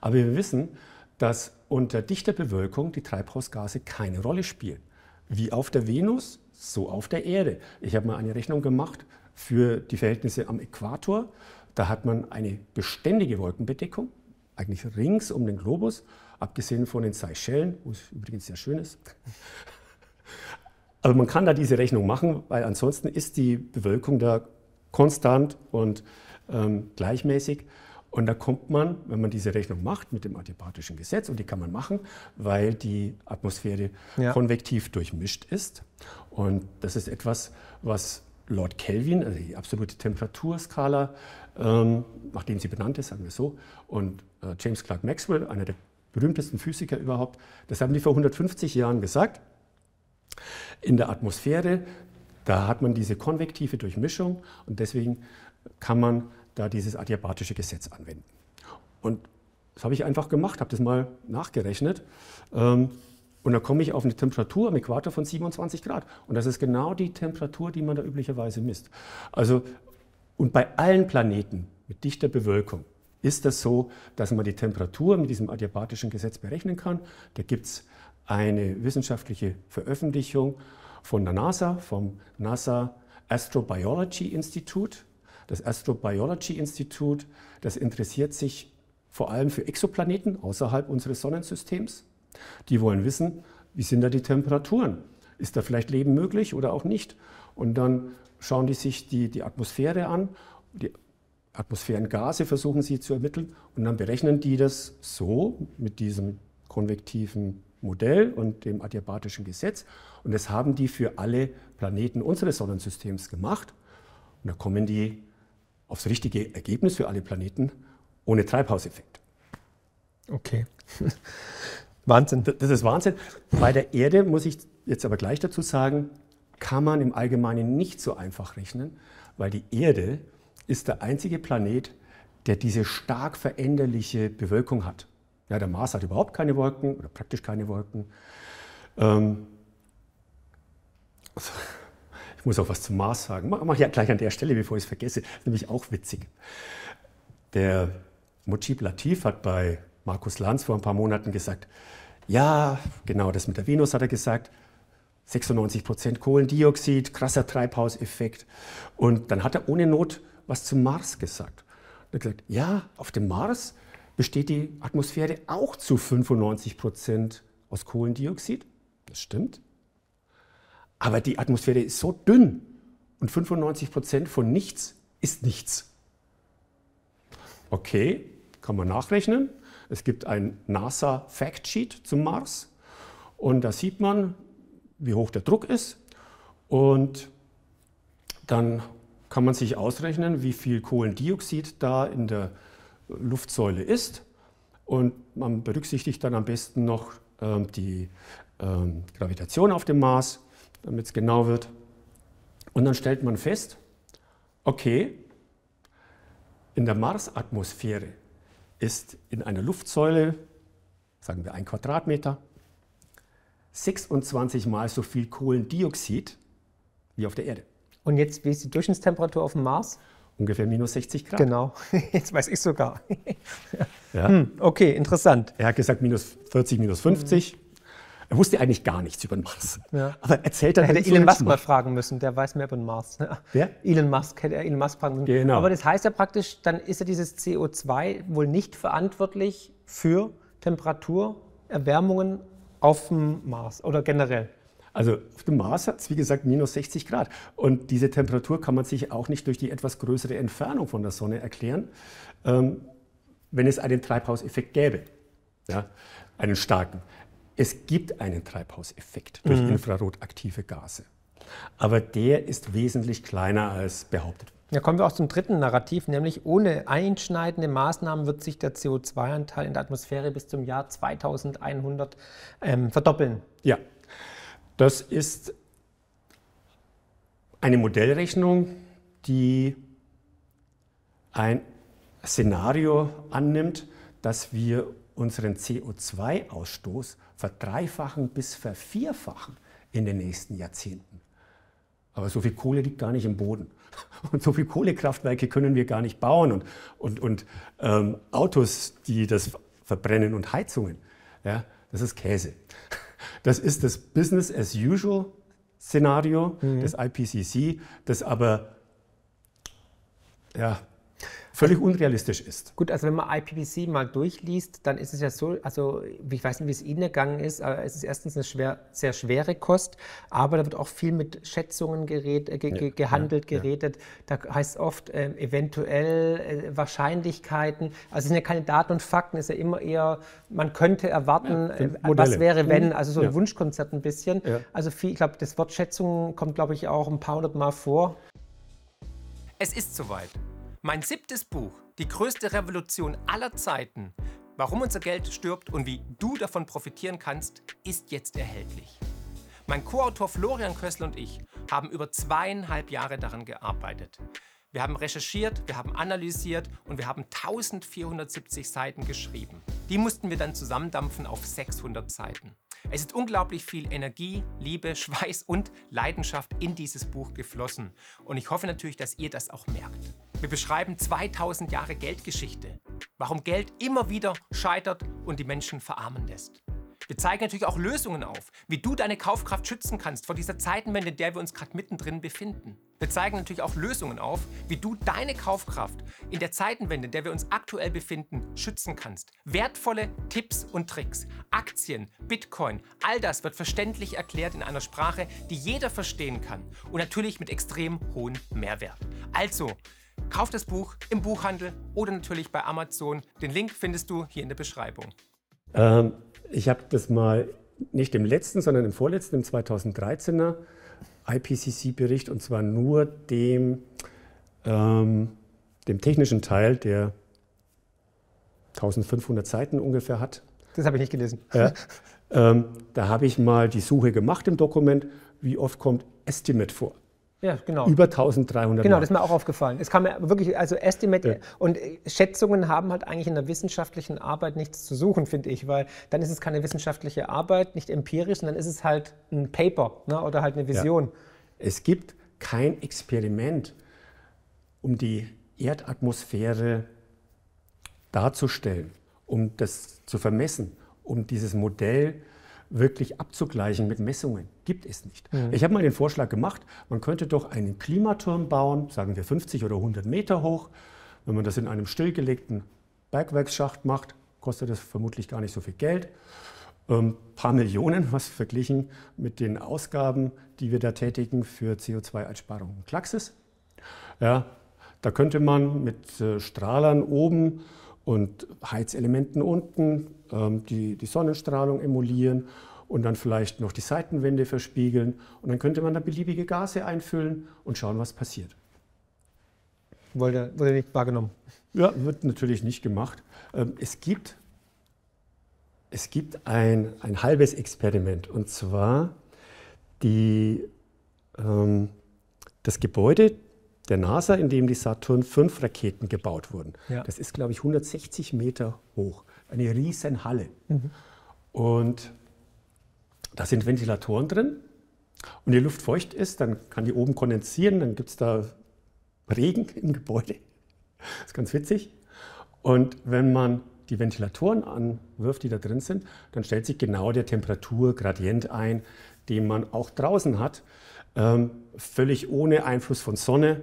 Aber wir wissen, dass unter dichter Bewölkung die Treibhausgase keine Rolle spielen. Wie auf der Venus, so auf der Erde. Ich habe mal eine Rechnung gemacht für die Verhältnisse am Äquator. Da hat man eine beständige Wolkenbedeckung, eigentlich rings um den Globus, abgesehen von den Seychellen, wo es übrigens sehr schön ist. (laughs) Aber man kann da diese Rechnung machen, weil ansonsten ist die Bewölkung da konstant und ähm, gleichmäßig. Und da kommt man, wenn man diese Rechnung macht mit dem adiabatischen Gesetz, und die kann man machen, weil die Atmosphäre ja. konvektiv durchmischt ist. Und das ist etwas, was Lord Kelvin, also die absolute Temperaturskala, ähm, nachdem sie benannt ist, sagen wir so, und äh, James Clerk Maxwell, einer der berühmtesten Physiker überhaupt, das haben die vor 150 Jahren gesagt. In der Atmosphäre da hat man diese konvektive Durchmischung und deswegen kann man da dieses adiabatische Gesetz anwenden. Und das habe ich einfach gemacht, habe das mal nachgerechnet. Ähm, und da komme ich auf eine Temperatur am Äquator von 27 Grad. Und das ist genau die Temperatur, die man da üblicherweise misst. Also, und bei allen Planeten mit dichter Bewölkung ist das so, dass man die Temperatur mit diesem adiabatischen Gesetz berechnen kann. Da gibt es eine wissenschaftliche Veröffentlichung von der NASA, vom NASA Astrobiology Institute. Das Astrobiology Institute, das interessiert sich vor allem für Exoplaneten außerhalb unseres Sonnensystems. Die wollen wissen, wie sind da die Temperaturen? Ist da vielleicht Leben möglich oder auch nicht? Und dann schauen die sich die, die Atmosphäre an, die Atmosphärengase versuchen sie zu ermitteln und dann berechnen die das so mit diesem konvektiven Modell und dem adiabatischen Gesetz. Und das haben die für alle Planeten unseres Sonnensystems gemacht. Und da kommen die aufs richtige Ergebnis für alle Planeten ohne Treibhauseffekt. Okay. (laughs) Wahnsinn. Das ist Wahnsinn. Bei der Erde muss ich jetzt aber gleich dazu sagen, kann man im Allgemeinen nicht so einfach rechnen, weil die Erde ist der einzige Planet, der diese stark veränderliche Bewölkung hat. Ja, der Mars hat überhaupt keine Wolken oder praktisch keine Wolken. Ähm, ich muss auch was zum Mars sagen. Mach, mach ja gleich an der Stelle, bevor ich es vergesse. Das ist nämlich auch witzig. Der Mujib Latif hat bei Markus Lanz vor ein paar Monaten gesagt, ja, genau das mit der Venus hat er gesagt, 96 Prozent Kohlendioxid, krasser Treibhauseffekt. Und dann hat er ohne Not was zum Mars gesagt. Er hat gesagt, ja, auf dem Mars besteht die Atmosphäre auch zu 95 Prozent aus Kohlendioxid. Das stimmt. Aber die Atmosphäre ist so dünn und 95 Prozent von nichts ist nichts. Okay, kann man nachrechnen. Es gibt ein NASA Factsheet zum Mars und da sieht man, wie hoch der Druck ist und dann kann man sich ausrechnen, wie viel Kohlendioxid da in der Luftsäule ist. Und man berücksichtigt dann am besten noch ähm, die ähm, Gravitation auf dem Mars, damit es genau wird. Und dann stellt man fest, okay, in der Marsatmosphäre ist in einer Luftsäule, sagen wir ein Quadratmeter, 26 mal so viel Kohlendioxid wie auf der Erde. Und jetzt, wie ist die Durchschnittstemperatur auf dem Mars? Ungefähr minus 60 Grad. Genau, (laughs) jetzt weiß ich sogar. ja. Hm, okay, interessant. Er hat gesagt minus 40, minus 50. Mhm. Er wusste eigentlich gar nichts über den Mars. Ja. Aber erzählt er Hätte Elon Musk mal fragen müssen, der weiß mehr über den Mars. Wer? Elon Musk hätte er Elon Musk fragen müssen. Genau. Aber das heißt ja praktisch, dann ist ja dieses CO2 wohl nicht verantwortlich für Temperaturerwärmungen auf dem Mars oder generell. Also auf dem Mars hat es, wie gesagt, minus 60 Grad. Und diese Temperatur kann man sich auch nicht durch die etwas größere Entfernung von der Sonne erklären, ähm, wenn es einen Treibhauseffekt gäbe. Ja, einen starken. Es gibt einen Treibhauseffekt durch mhm. infrarotaktive Gase. Aber der ist wesentlich kleiner als behauptet. Ja, kommen wir auch zum dritten Narrativ, nämlich ohne einschneidende Maßnahmen wird sich der CO2-Anteil in der Atmosphäre bis zum Jahr 2100 ähm, verdoppeln. Ja, das ist eine Modellrechnung, die ein Szenario annimmt, dass wir unseren CO2-Ausstoß verdreifachen bis vervierfachen in den nächsten Jahrzehnten. Aber so viel Kohle liegt gar nicht im Boden. (laughs) Und so viele Kohlekraftwerke können wir gar nicht bauen und, und, und ähm, Autos, die das verbrennen und Heizungen. Ja, das ist Käse. (laughs) Das ist das Business as usual Szenario mhm. des IPCC, das aber ja, völlig unrealistisch ist. Gut, also wenn man IPCC mal durchliest, dann ist es ja so, also ich weiß nicht, wie es Ihnen ergangen ist, aber es ist erstens eine schwer, sehr schwere Kost, aber da wird auch viel mit Schätzungen gered, äh, ge, ja, gehandelt, ja, geredet. Ja. Da heißt es oft äh, eventuell äh, Wahrscheinlichkeiten. Also es sind ja keine Daten und Fakten, es ist ja immer eher, man könnte erwarten, äh, was wäre wenn, mhm. also so ein Wunschkonzert ein bisschen. Also viel, ich glaube, das Wort Schätzung kommt, glaube ich, auch ein paar hundert Mal vor. Es ist soweit. Mein siebtes Buch, Die größte Revolution aller Zeiten, warum unser Geld stirbt und wie du davon profitieren kannst, ist jetzt erhältlich. Mein Co-Autor Florian Kössel und ich haben über zweieinhalb Jahre daran gearbeitet. Wir haben recherchiert, wir haben analysiert und wir haben 1470 Seiten geschrieben. Die mussten wir dann zusammendampfen auf 600 Seiten. Es ist unglaublich viel Energie, Liebe, Schweiß und Leidenschaft in dieses Buch geflossen. Und ich hoffe natürlich, dass ihr das auch merkt. Wir beschreiben 2000 Jahre Geldgeschichte, warum Geld immer wieder scheitert und die Menschen verarmen lässt. Wir zeigen natürlich auch Lösungen auf, wie du deine Kaufkraft schützen kannst vor dieser Zeitenwende, in der wir uns gerade mittendrin befinden. Wir zeigen natürlich auch Lösungen auf, wie du deine Kaufkraft in der Zeitenwende, in der wir uns aktuell befinden, schützen kannst. Wertvolle Tipps und Tricks, Aktien, Bitcoin, all das wird verständlich erklärt in einer Sprache, die jeder verstehen kann und natürlich mit extrem hohem Mehrwert. Also, kauf das Buch im Buchhandel oder natürlich bei Amazon. Den Link findest du hier in der Beschreibung. Ähm, ich habe das mal nicht im letzten, sondern im vorletzten, im 2013er IPCC-Bericht und zwar nur dem, ähm, dem technischen Teil, der 1500 Seiten ungefähr hat. Das habe ich nicht gelesen. Ja, ähm, da habe ich mal die Suche gemacht im Dokument, wie oft kommt Estimate vor. Ja, genau. Über 1300 Genau, Mal. das ist mir auch aufgefallen. Es kam mir wirklich, also Estimate Ja. und Schätzungen haben halt eigentlich in der wissenschaftlichen Arbeit nichts zu suchen, finde ich, weil dann ist es keine wissenschaftliche Arbeit, nicht empirisch, sondern ist es halt ein Paper ne, oder halt eine Vision. Es gibt kein Experiment, um die Erdatmosphäre darzustellen, um das zu vermessen, um dieses Modell wirklich abzugleichen mit Messungen. Gibt es nicht. Ich habe mal den Vorschlag gemacht, man könnte doch einen Klimaturm bauen, sagen wir 50 oder 100 Meter hoch. Wenn man das in einem stillgelegten Bergwerksschacht macht, kostet das vermutlich gar nicht so viel Geld. Ein paar Millionen, was verglichen mit den Ausgaben, die wir da tätigen für CO2-Einsparung und Klaxis. Ja, da könnte man mit äh, Strahlern oben und Heizelementen unten ähm, die, die Sonnenstrahlung emulieren und dann vielleicht noch die Seitenwände verspiegeln. Und dann könnte man da beliebige Gase einfüllen und schauen, was passiert. Wurde, wurde nicht wahrgenommen. Ja, wird natürlich nicht gemacht. Ähm, Es gibt, es gibt ein, ein halbes Experiment und zwar die, ähm, das Gebäude der NASA, in dem die Saturn V Raketen gebaut wurden. Ja. Das ist, glaube ich, 160 Meter hoch. Eine riesen Halle. Und da sind Ventilatoren drin. Und die Luft feucht ist, dann kann die oben kondensieren, dann gibt es da Regen im Gebäude. Das (laughs) ist ganz witzig. Und wenn man die Ventilatoren anwirft, die da drin sind, dann stellt sich genau der Temperaturgradient ein, den man auch draußen hat, ähm, völlig ohne Einfluss von Sonne,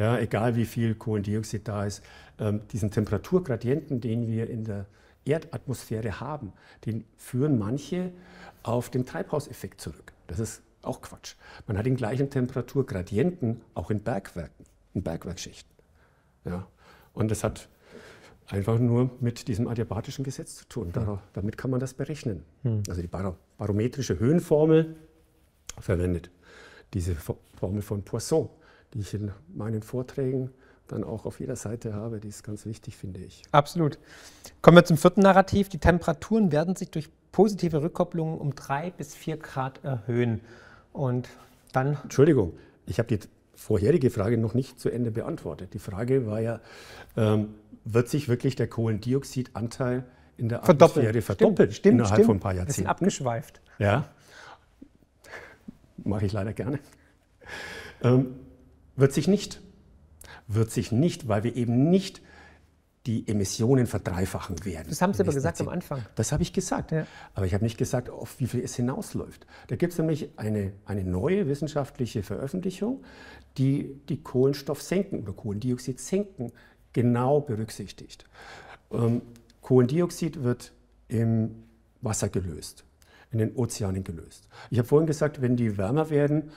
ja, egal wie viel Kohlendioxid da ist. Ähm, diesen Temperaturgradienten, den wir in der Erdatmosphäre haben, den führen manche auf den Treibhauseffekt zurück. Das ist auch Quatsch. Man hat den gleichen Temperaturgradienten auch in Bergwerken, in Bergwerksschichten. Ja. Und das hat einfach nur mit diesem adiabatischen Gesetz zu tun. Darauf, damit kann man das berechnen. Also die baro barometrische Höhenformel verwendet diese Fo- Formel von Poisson, die ich in meinen Vorträgen dann auch auf jeder Seite habe. Die ist ganz wichtig, finde ich. Absolut. Kommen wir zum vierten Narrativ. Die Temperaturen werden sich durch positive Rückkopplungen um drei bis vier Grad erhöhen. Und dann Entschuldigung, ich habe die vorherige Frage noch nicht zu Ende beantwortet. Die Frage war ja, ähm, wird sich wirklich der Kohlendioxidanteil in der verdoppeln. Atmosphäre verdoppeln Stimmt, innerhalb stimmt. von ein paar Jahrzehnten? abgeschweift. Ja, mache ich leider gerne. Ähm, wird sich nicht. Wird sich nicht, weil wir eben nicht die Emissionen verdreifachen werden. Das haben Sie aber gesagt am Jahrzehnt. Anfang. Das habe ich gesagt. Ja. Aber ich habe nicht gesagt, auf wie viel es hinausläuft. Da gibt es nämlich eine, eine neue wissenschaftliche Veröffentlichung, die die Kohlenstoffsenken oder Kohlendioxid-Senken genau berücksichtigt. Ähm, Kohlendioxid wird im Wasser gelöst, in den Ozeanen gelöst. Ich habe vorhin gesagt, wenn die wärmer werden,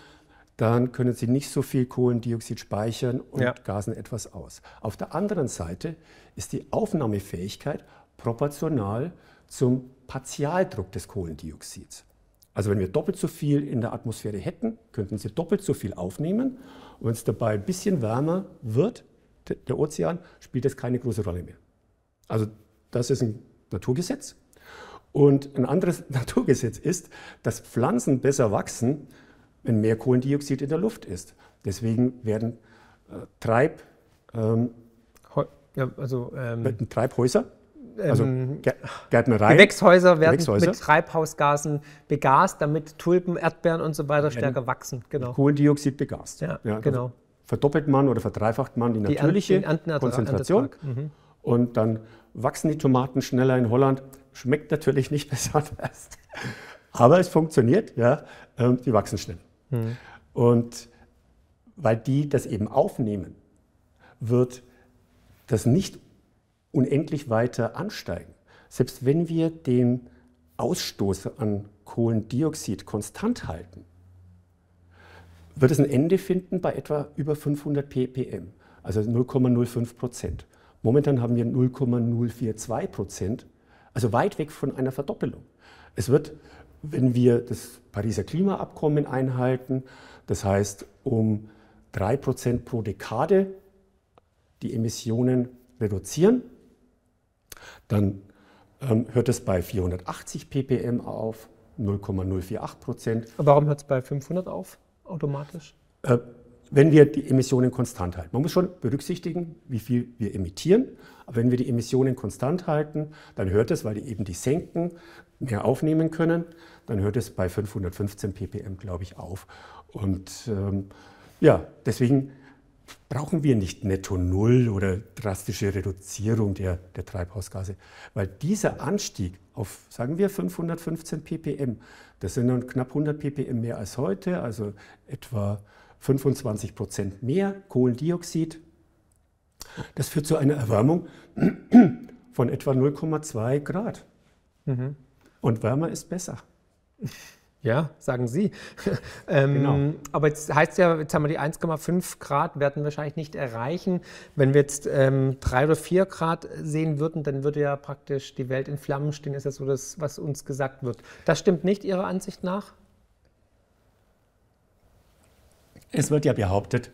dann können sie nicht so viel Kohlendioxid speichern und Ja. gasen etwas aus. Auf der anderen Seite ist die Aufnahmefähigkeit proportional zum Partialdruck des Kohlendioxids. Also wenn wir doppelt so viel in der Atmosphäre hätten, könnten sie doppelt so viel aufnehmen. Und wenn es dabei ein bisschen wärmer wird, der Ozean, spielt das keine große Rolle mehr. Also das ist ein Naturgesetz. Und ein anderes (laughs) Naturgesetz ist, dass Pflanzen besser wachsen, wenn mehr Kohlendioxid in der Luft ist. Deswegen werden Treib, ähm, ja, also, ähm, Treibhäuser, also ähm, Gärtnerei. Gewächshäuser werden Gewächshäuser. mit Treibhausgasen begast, damit Tulpen, Erdbeeren und so weiter stärker wachsen. Genau. Kohlendioxid begast. Ja, ja genau. Verdoppelt man oder verdreifacht man die natürliche die Konzentration. Mhm. Und dann wachsen die Tomaten schneller in Holland. Schmeckt natürlich nicht (laughs) besonders. Aber es funktioniert, ja. Ähm, die wachsen schnell. Mhm. Und weil die das eben aufnehmen, wird das nicht unendlich weiter ansteigen. Selbst wenn wir den Ausstoß an Kohlendioxid konstant halten, wird es ein Ende finden bei etwa über 500 ppm, also 0,05 Prozent. Momentan haben wir 0,042 Prozent, also weit weg von einer Verdoppelung. Es wird, wenn wir das Pariser Klimaabkommen einhalten, das heißt um 3 Prozent pro Dekade die Emissionen reduzieren, dann ähm, hört es bei 480 ppm auf, 0,048 Prozent. Warum hört es bei 500 auf, automatisch? Äh, wenn wir die Emissionen konstant halten. Man muss schon berücksichtigen, wie viel wir emittieren. Aber wenn wir die Emissionen konstant halten, dann hört es, weil die eben die senken, mehr aufnehmen können, dann hört es bei 515 ppm, glaube ich, auf. Und ähm, ja, deswegen brauchen wir nicht netto Null oder drastische Reduzierung der, der Treibhausgase, weil dieser Anstieg auf, sagen wir, 515 ppm, das sind dann knapp 100 ppm mehr als heute, also etwa 25 Prozent mehr Kohlendioxid. Das führt zu einer Erwärmung von etwa 0,2 Grad. Mhm. Und wärmer ist besser. Ja, sagen Sie. (laughs) ähm, genau. Aber jetzt heißt ja, jetzt haben wir die 1,5 Grad, werden wir wahrscheinlich nicht erreichen. Wenn wir jetzt ähm, 3 oder 4 Grad sehen würden, dann würde ja praktisch die Welt in Flammen stehen, ist ja so das, was uns gesagt wird. Das stimmt nicht Ihrer Ansicht nach? Es wird ja behauptet,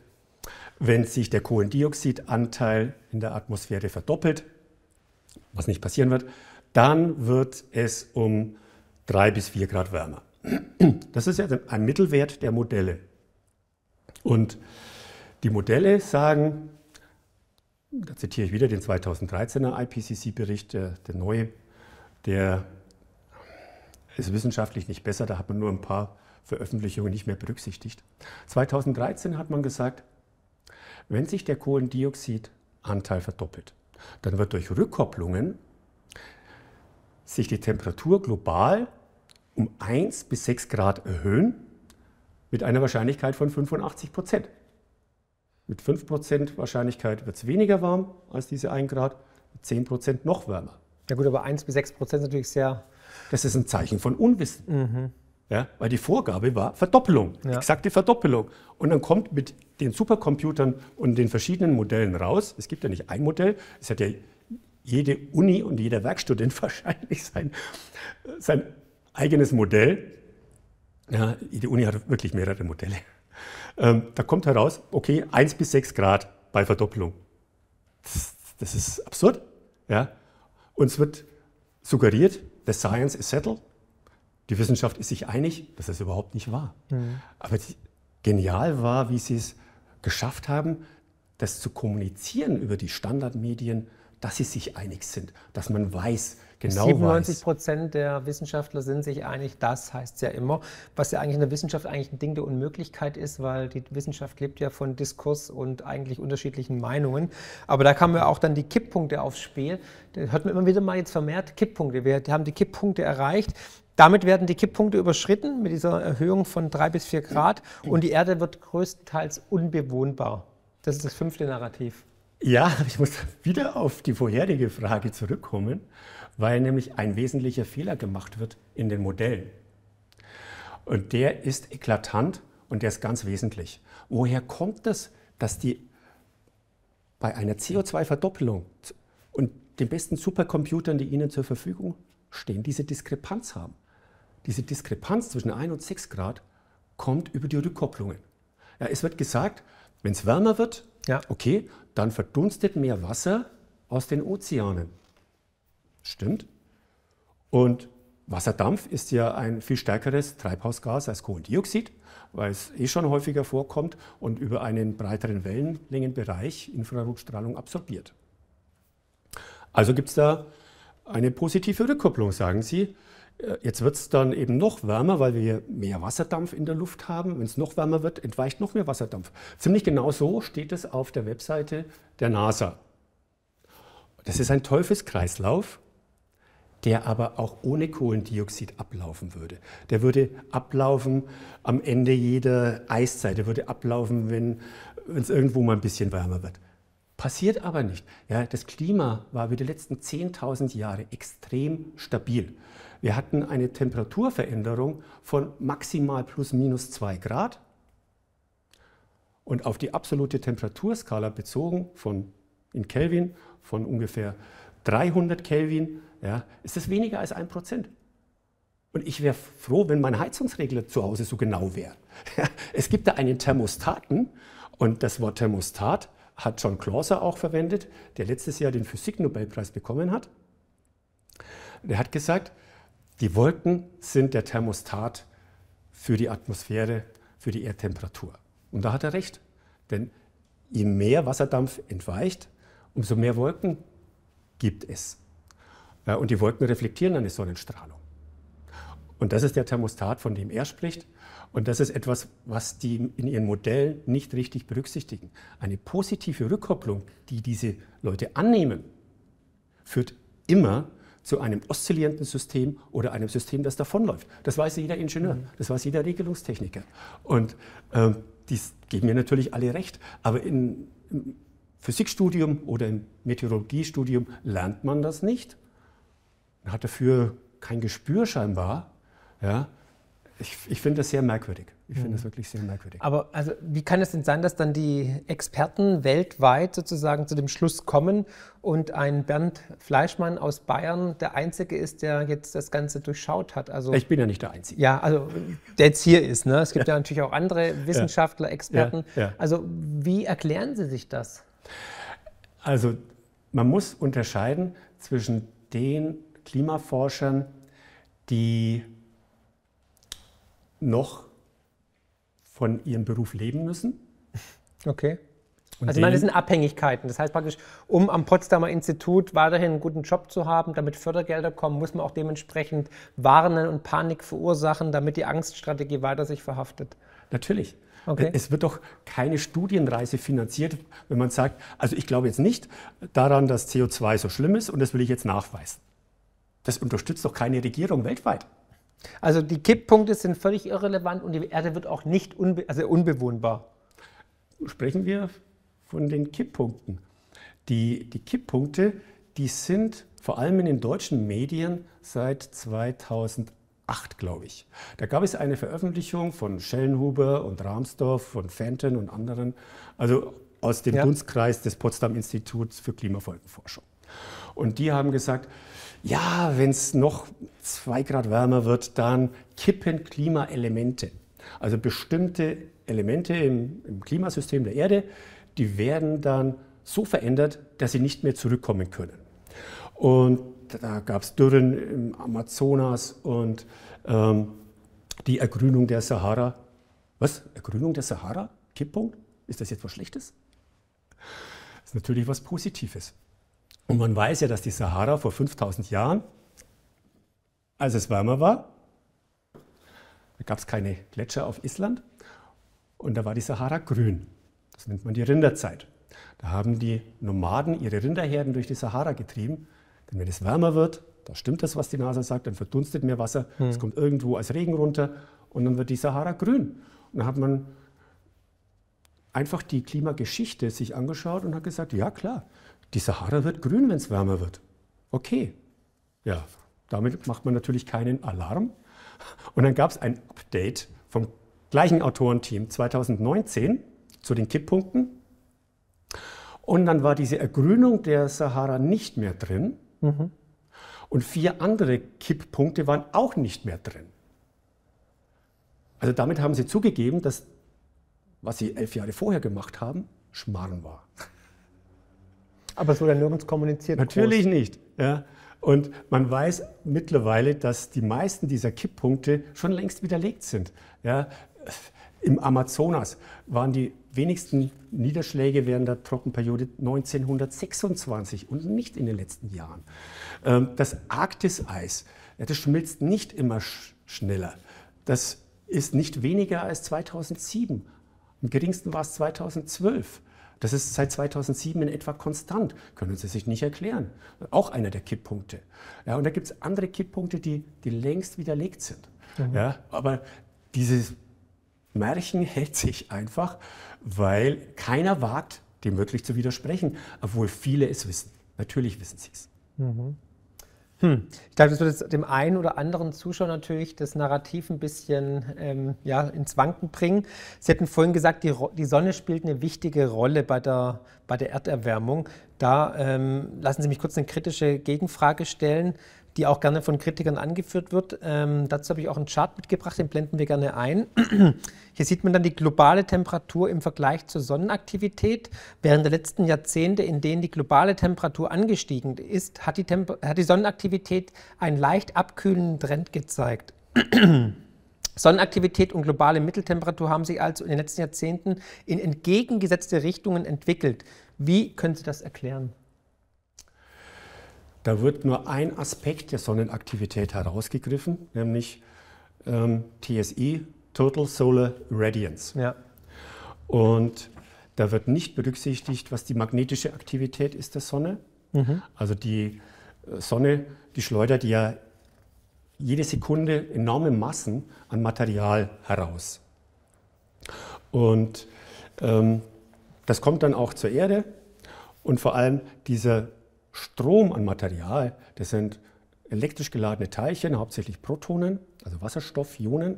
wenn sich der Kohlendioxidanteil in der Atmosphäre verdoppelt, was nicht passieren wird, dann wird es um 3 bis 4 Grad wärmer. Das ist ja ein Mittelwert der Modelle. Und die Modelle sagen, da zitiere ich wieder den 2013er IPCC-Bericht, der, der neue, der ist wissenschaftlich nicht besser, da hat man nur ein paar Veröffentlichungen nicht mehr berücksichtigt. 2013 hat man gesagt, wenn sich der Kohlendioxidanteil verdoppelt, dann wird durch Rückkopplungen sich die Temperatur global um 1 bis 6 Grad erhöhen mit einer Wahrscheinlichkeit von 85 Prozent. Mit 5 Prozent Wahrscheinlichkeit wird es weniger warm als diese 1 Grad, mit 10 Prozent noch wärmer. Ja gut, aber 1 bis 6 Prozent ist natürlich sehr... Das ist ein Zeichen von Unwissen. Mhm. Ja, weil die Vorgabe war Verdoppelung, ja. exakte Verdoppelung. Und dann kommt mit den Supercomputern und den verschiedenen Modellen raus, es gibt ja nicht ein Modell, es hat ja jede Uni und jeder Werkstudent (laughs) wahrscheinlich sein, sein eigenes Modell. Ja, die Uni hat wirklich mehrere Modelle. Ähm, da kommt heraus, okay, 1 bis 6 Grad bei Verdoppelung. Das, das ist absurd. Ja? Uns wird suggeriert, the science is settled. Die Wissenschaft ist sich einig, dass das überhaupt nicht wahr. Mhm. Aber genial war, wie sie es geschafft haben, das zu kommunizieren über die Standardmedien, dass sie sich einig sind, dass man weiß, genau 97 Prozent der Wissenschaftler sind sich einig, das heißt es ja immer, was ja eigentlich in der Wissenschaft eigentlich ein Ding der Unmöglichkeit ist, weil die Wissenschaft lebt ja von Diskurs und eigentlich unterschiedlichen Meinungen. Aber da kamen ja auch dann die Kipppunkte aufs Spiel. Da hört man immer wieder mal jetzt vermehrt Kipppunkte. Wir haben die Kipppunkte erreicht. Damit werden die Kipppunkte überschritten mit dieser Erhöhung von drei bis vier Grad und die Erde wird größtenteils unbewohnbar. Das ist das fünfte Narrativ. Ja, (laughs) ich muss wieder auf die vorherige Frage zurückkommen weil nämlich ein wesentlicher Fehler gemacht wird in den Modellen. Und der ist eklatant und der ist ganz wesentlich. Woher kommt es, dass die bei einer CO2-Verdoppelung und den besten Supercomputern, die Ihnen zur Verfügung stehen, diese Diskrepanz haben? Diese Diskrepanz zwischen 1 und 6 Grad kommt über die Rückkopplungen. Ja, es wird gesagt, wenn es wärmer wird, ja. okay, dann verdunstet mehr Wasser aus den Ozeanen. Stimmt. Und Wasserdampf ist ja ein viel stärkeres Treibhausgas als Kohlendioxid. weil es eh schon häufiger vorkommt und über einen breiteren Wellenlängenbereich Infrarotstrahlung absorbiert. Also gibt es da eine positive Rückkopplung, sagen Sie. Äh, jetzt wird es dann eben noch wärmer, weil wir mehr Wasserdampf in der Luft haben. Wenn es noch wärmer wird, entweicht noch mehr Wasserdampf. Ziemlich genau so steht es auf der Webseite der NASA. Das ist ein Teufelskreislauf, der aber auch ohne Kohlendioxid ablaufen würde. Der würde ablaufen am Ende jeder Eiszeit. Der würde ablaufen, wenn es irgendwo mal ein bisschen wärmer wird. Passiert aber nicht. Ja, das Klima war über die letzten 10.000 Jahre extrem stabil. Wir hatten eine Temperaturveränderung von maximal plus minus 2 Grad. Und auf die absolute Temperaturskala bezogen von in Kelvin von ungefähr 300 Kelvin, ja, ist das weniger als ein Prozent. Und ich wäre froh, wenn mein Heizungsregler zu Hause so genau wäre. es gibt da einen Thermostaten und das Wort Thermostat hat John Clauser auch verwendet, der letztes Jahr den Physiknobelpreis bekommen hat. Der hat gesagt, die Wolken sind der Thermostat für die Atmosphäre, für die Erdtemperatur. Und da hat er recht, denn je mehr Wasserdampf entweicht, umso mehr Wolken gibt es. Und die Wolken reflektieren eine Sonnenstrahlung. Und das ist der Thermostat, von dem er spricht. Und das ist etwas, was die in ihren Modellen nicht richtig berücksichtigen. Eine positive Rückkopplung, die diese Leute annehmen, führt immer zu einem oszillierenden System oder einem System, das davonläuft. Das weiß jeder Ingenieur, mhm. das weiß jeder Regelungstechniker. Und äh, die geben mir natürlich alle recht. Aber in, im Physikstudium oder im Meteorologiestudium lernt man das nicht. Man hat dafür kein Gespür scheinbar. Ja, ich, ich finde das sehr merkwürdig. Ich finde das mhm. wirklich sehr merkwürdig. Aber also, wie kann es denn sein, dass dann die Experten weltweit sozusagen zu dem Schluss kommen und ein Bernd Fleischmann aus Bayern der Einzige ist, der jetzt das Ganze durchschaut hat? Also, ich bin ja nicht der Einzige. Ja, also der jetzt hier ist. Ne? Es gibt ja, ja natürlich auch andere Wissenschaftler, Experten. Ja, also wie erklären Sie sich das? Also man muss unterscheiden zwischen den Klimaforschern, die noch von ihrem Beruf leben müssen. Okay. Und also ich meine, das sind Abhängigkeiten. Das heißt praktisch, um am Potsdamer Institut weiterhin einen guten Job zu haben, damit Fördergelder kommen, muss man auch dementsprechend warnen und Panik verursachen, damit die Angststrategie weiter sich verhaftet. Natürlich. Okay. Es wird doch keine Studienreise finanziert, wenn man sagt, also ich glaube jetzt nicht daran, dass CO2 so schlimm ist und das will ich jetzt nachweisen. Das unterstützt doch keine Regierung weltweit. Also die Kipppunkte sind völlig irrelevant und die Erde wird auch nicht unbe also unbewohnbar. Sprechen wir von den Kipppunkten. Die, die Kipppunkte, die sind vor allem in den deutschen Medien seit 2008, glaube ich. Da gab es eine Veröffentlichung von Schellenhuber und Rahmsdorf, von Fenton und anderen, also aus dem ja. Dunstkreis des Potsdam Instituts für Klimafolgenforschung. Und die haben gesagt, ja, wenn es noch zwei Grad wärmer wird, dann kippen Klimaelemente. Also bestimmte Elemente im, im Klimasystem der Erde, die werden dann so verändert, dass sie nicht mehr zurückkommen können. Und da gab es Dürren im Amazonas und ähm, die Ergrünung der Sahara. Was? Ergrünung der Sahara? Kipppunkt? Ist das jetzt was Schlechtes? Das ist natürlich was Positives. Und man weiß ja, dass die Sahara vor 5000 Jahren, als es wärmer war, da gab es keine Gletscher auf Island und da war die Sahara grün. Das nennt man die Rinderzeit. Da haben die Nomaden ihre Rinderherden durch die Sahara getrieben. Denn wenn es wärmer wird, da stimmt das, was die NASA sagt, dann verdunstet mehr Wasser, hm. es kommt irgendwo als Regen runter und dann wird die Sahara grün. Und dann hat man einfach die Klimageschichte sich angeschaut und hat gesagt, ja klar, die Sahara wird grün, wenn es wärmer wird. Okay. Ja, damit macht man natürlich keinen Alarm. Und dann gab es ein Update vom gleichen Autorenteam 2019 zu den Kipppunkten. Und dann war diese Ergrünung der Sahara nicht mehr drin. Mhm. Und vier andere Kipppunkte waren auch nicht mehr drin. Also damit haben sie zugegeben, dass was sie elf Jahre vorher gemacht haben, Schmarrn war. Aber es wurde nirgends kommuniziert. Natürlich groß. nicht. Ja. Und man weiß mittlerweile, dass die meisten dieser Kipppunkte schon längst widerlegt sind. Ja. Im Amazonas waren die wenigsten Niederschläge während der Trockenperiode 1926 und nicht in den letzten Jahren. Ähm, das Arktiseis, das schmilzt nicht immer schneller. Das ist nicht weniger als 2007. Am geringsten war es 2012. Das ist seit 2007 in etwa konstant. Können Sie sich nicht erklären. Auch einer der Kipppunkte. Ja, und da gibt es andere Kipppunkte, die, die längst widerlegt sind. Mhm. Ja, aber dieses Märchen hält sich einfach, weil keiner wagt, dem wirklich zu widersprechen, obwohl viele es wissen. Natürlich wissen sie es. Mhm. Hm. Ich glaube, das wird jetzt dem einen oder anderen Zuschauer natürlich das Narrativ ein bisschen ähm, ja, ins Wanken bringen. Sie hatten vorhin gesagt, die, die, Sonne spielt eine wichtige Rolle bei der, bei der Erderwärmung. Da ähm, lassen Sie mich kurz eine kritische Gegenfrage stellen die auch gerne von Kritikern angeführt wird. Ähm, dazu habe ich auch einen Chart mitgebracht, den blenden wir gerne ein. (clears throat) Hier sieht man dann die globale Temperatur im Vergleich zur Sonnenaktivität. Während der letzten Jahrzehnte, in denen die globale Temperatur angestiegen ist, hat die, Temper hat die Sonnenaktivität einen leicht abkühlenden Trend gezeigt. (clears throat) Sonnenaktivität und globale Mitteltemperatur haben sich also in den letzten Jahrzehnten in entgegengesetzte Richtungen entwickelt. Wie können Sie das erklären? Da wird nur ein Aspekt der Sonnenaktivität herausgegriffen, nämlich ähm, TSE, Total Solar Radiance. Ja. Und da wird nicht berücksichtigt, was die magnetische Aktivität ist der Sonne. Mhm. Also die äh, Sonne, die schleudert ja jede Sekunde enorme Massen an Material heraus. Und ähm, das kommt dann auch zur Erde und vor allem dieser Strom an Material, das sind elektrisch geladene Teilchen, hauptsächlich Protonen, also Wasserstoffionen.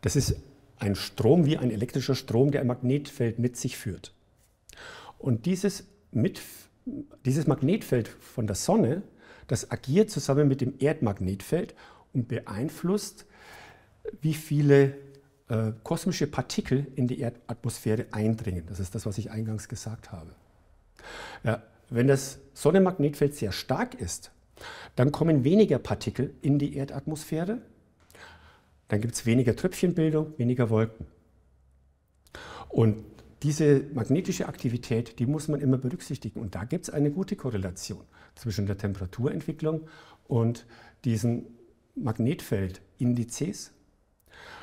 Das ist ein Strom wie ein elektrischer Strom, der ein Magnetfeld mit sich führt. Und dieses, mit, dieses Magnetfeld von der Sonne, das agiert zusammen mit dem Erdmagnetfeld und beeinflusst, wie viele äh, kosmische Partikel in die Erdatmosphäre eindringen. Das ist das, was ich eingangs gesagt habe. Ja, wenn das Sonnenmagnetfeld sehr stark ist, dann kommen weniger Partikel in die Erdatmosphäre, dann gibt es weniger Tröpfchenbildung, weniger Wolken. Und diese magnetische Aktivität, die muss man immer berücksichtigen. Und da gibt es eine gute Korrelation zwischen der Temperaturentwicklung und diesen Magnetfeldindizes.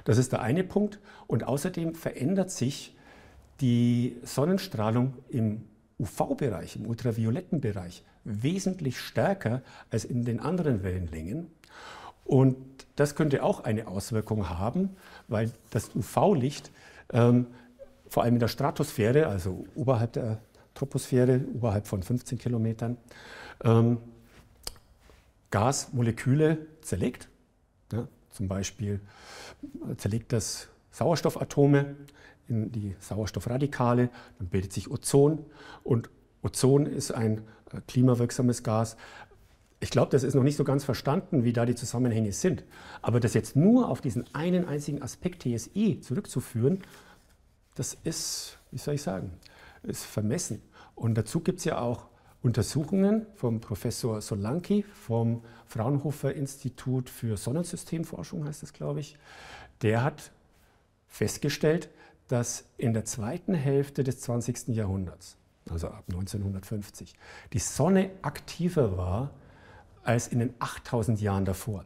Das ist der eine Punkt. Und außerdem verändert sich die Sonnenstrahlung im UV-Bereich, im ultravioletten Bereich, wesentlich stärker als in den anderen Wellenlängen. Und das könnte auch eine Auswirkung haben, weil das UV-Licht ähm, vor allem in der Stratosphäre, also oberhalb der Troposphäre, oberhalb von 15 Kilometern, ähm, Gasmoleküle zerlegt. Ja, zum Beispiel zerlegt das Sauerstoffatome in die Sauerstoffradikale, dann bildet sich Ozon und Ozon ist ein äh, klimawirksames Gas. Ich glaube, das ist noch nicht so ganz verstanden, wie da die Zusammenhänge sind. Aber das jetzt nur auf diesen einen einzigen Aspekt TSI zurückzuführen, das ist, wie soll ich sagen, ist vermessen. Und dazu gibt es ja auch Untersuchungen vom Professor Solanki vom Fraunhofer Institut für Sonnensystemforschung, heißt das, glaube ich. Der hat festgestellt, dass in der zweiten Hälfte des 20. Jahrhunderts, also ab 1950, die Sonne aktiver war als in den 8000 Jahren davor.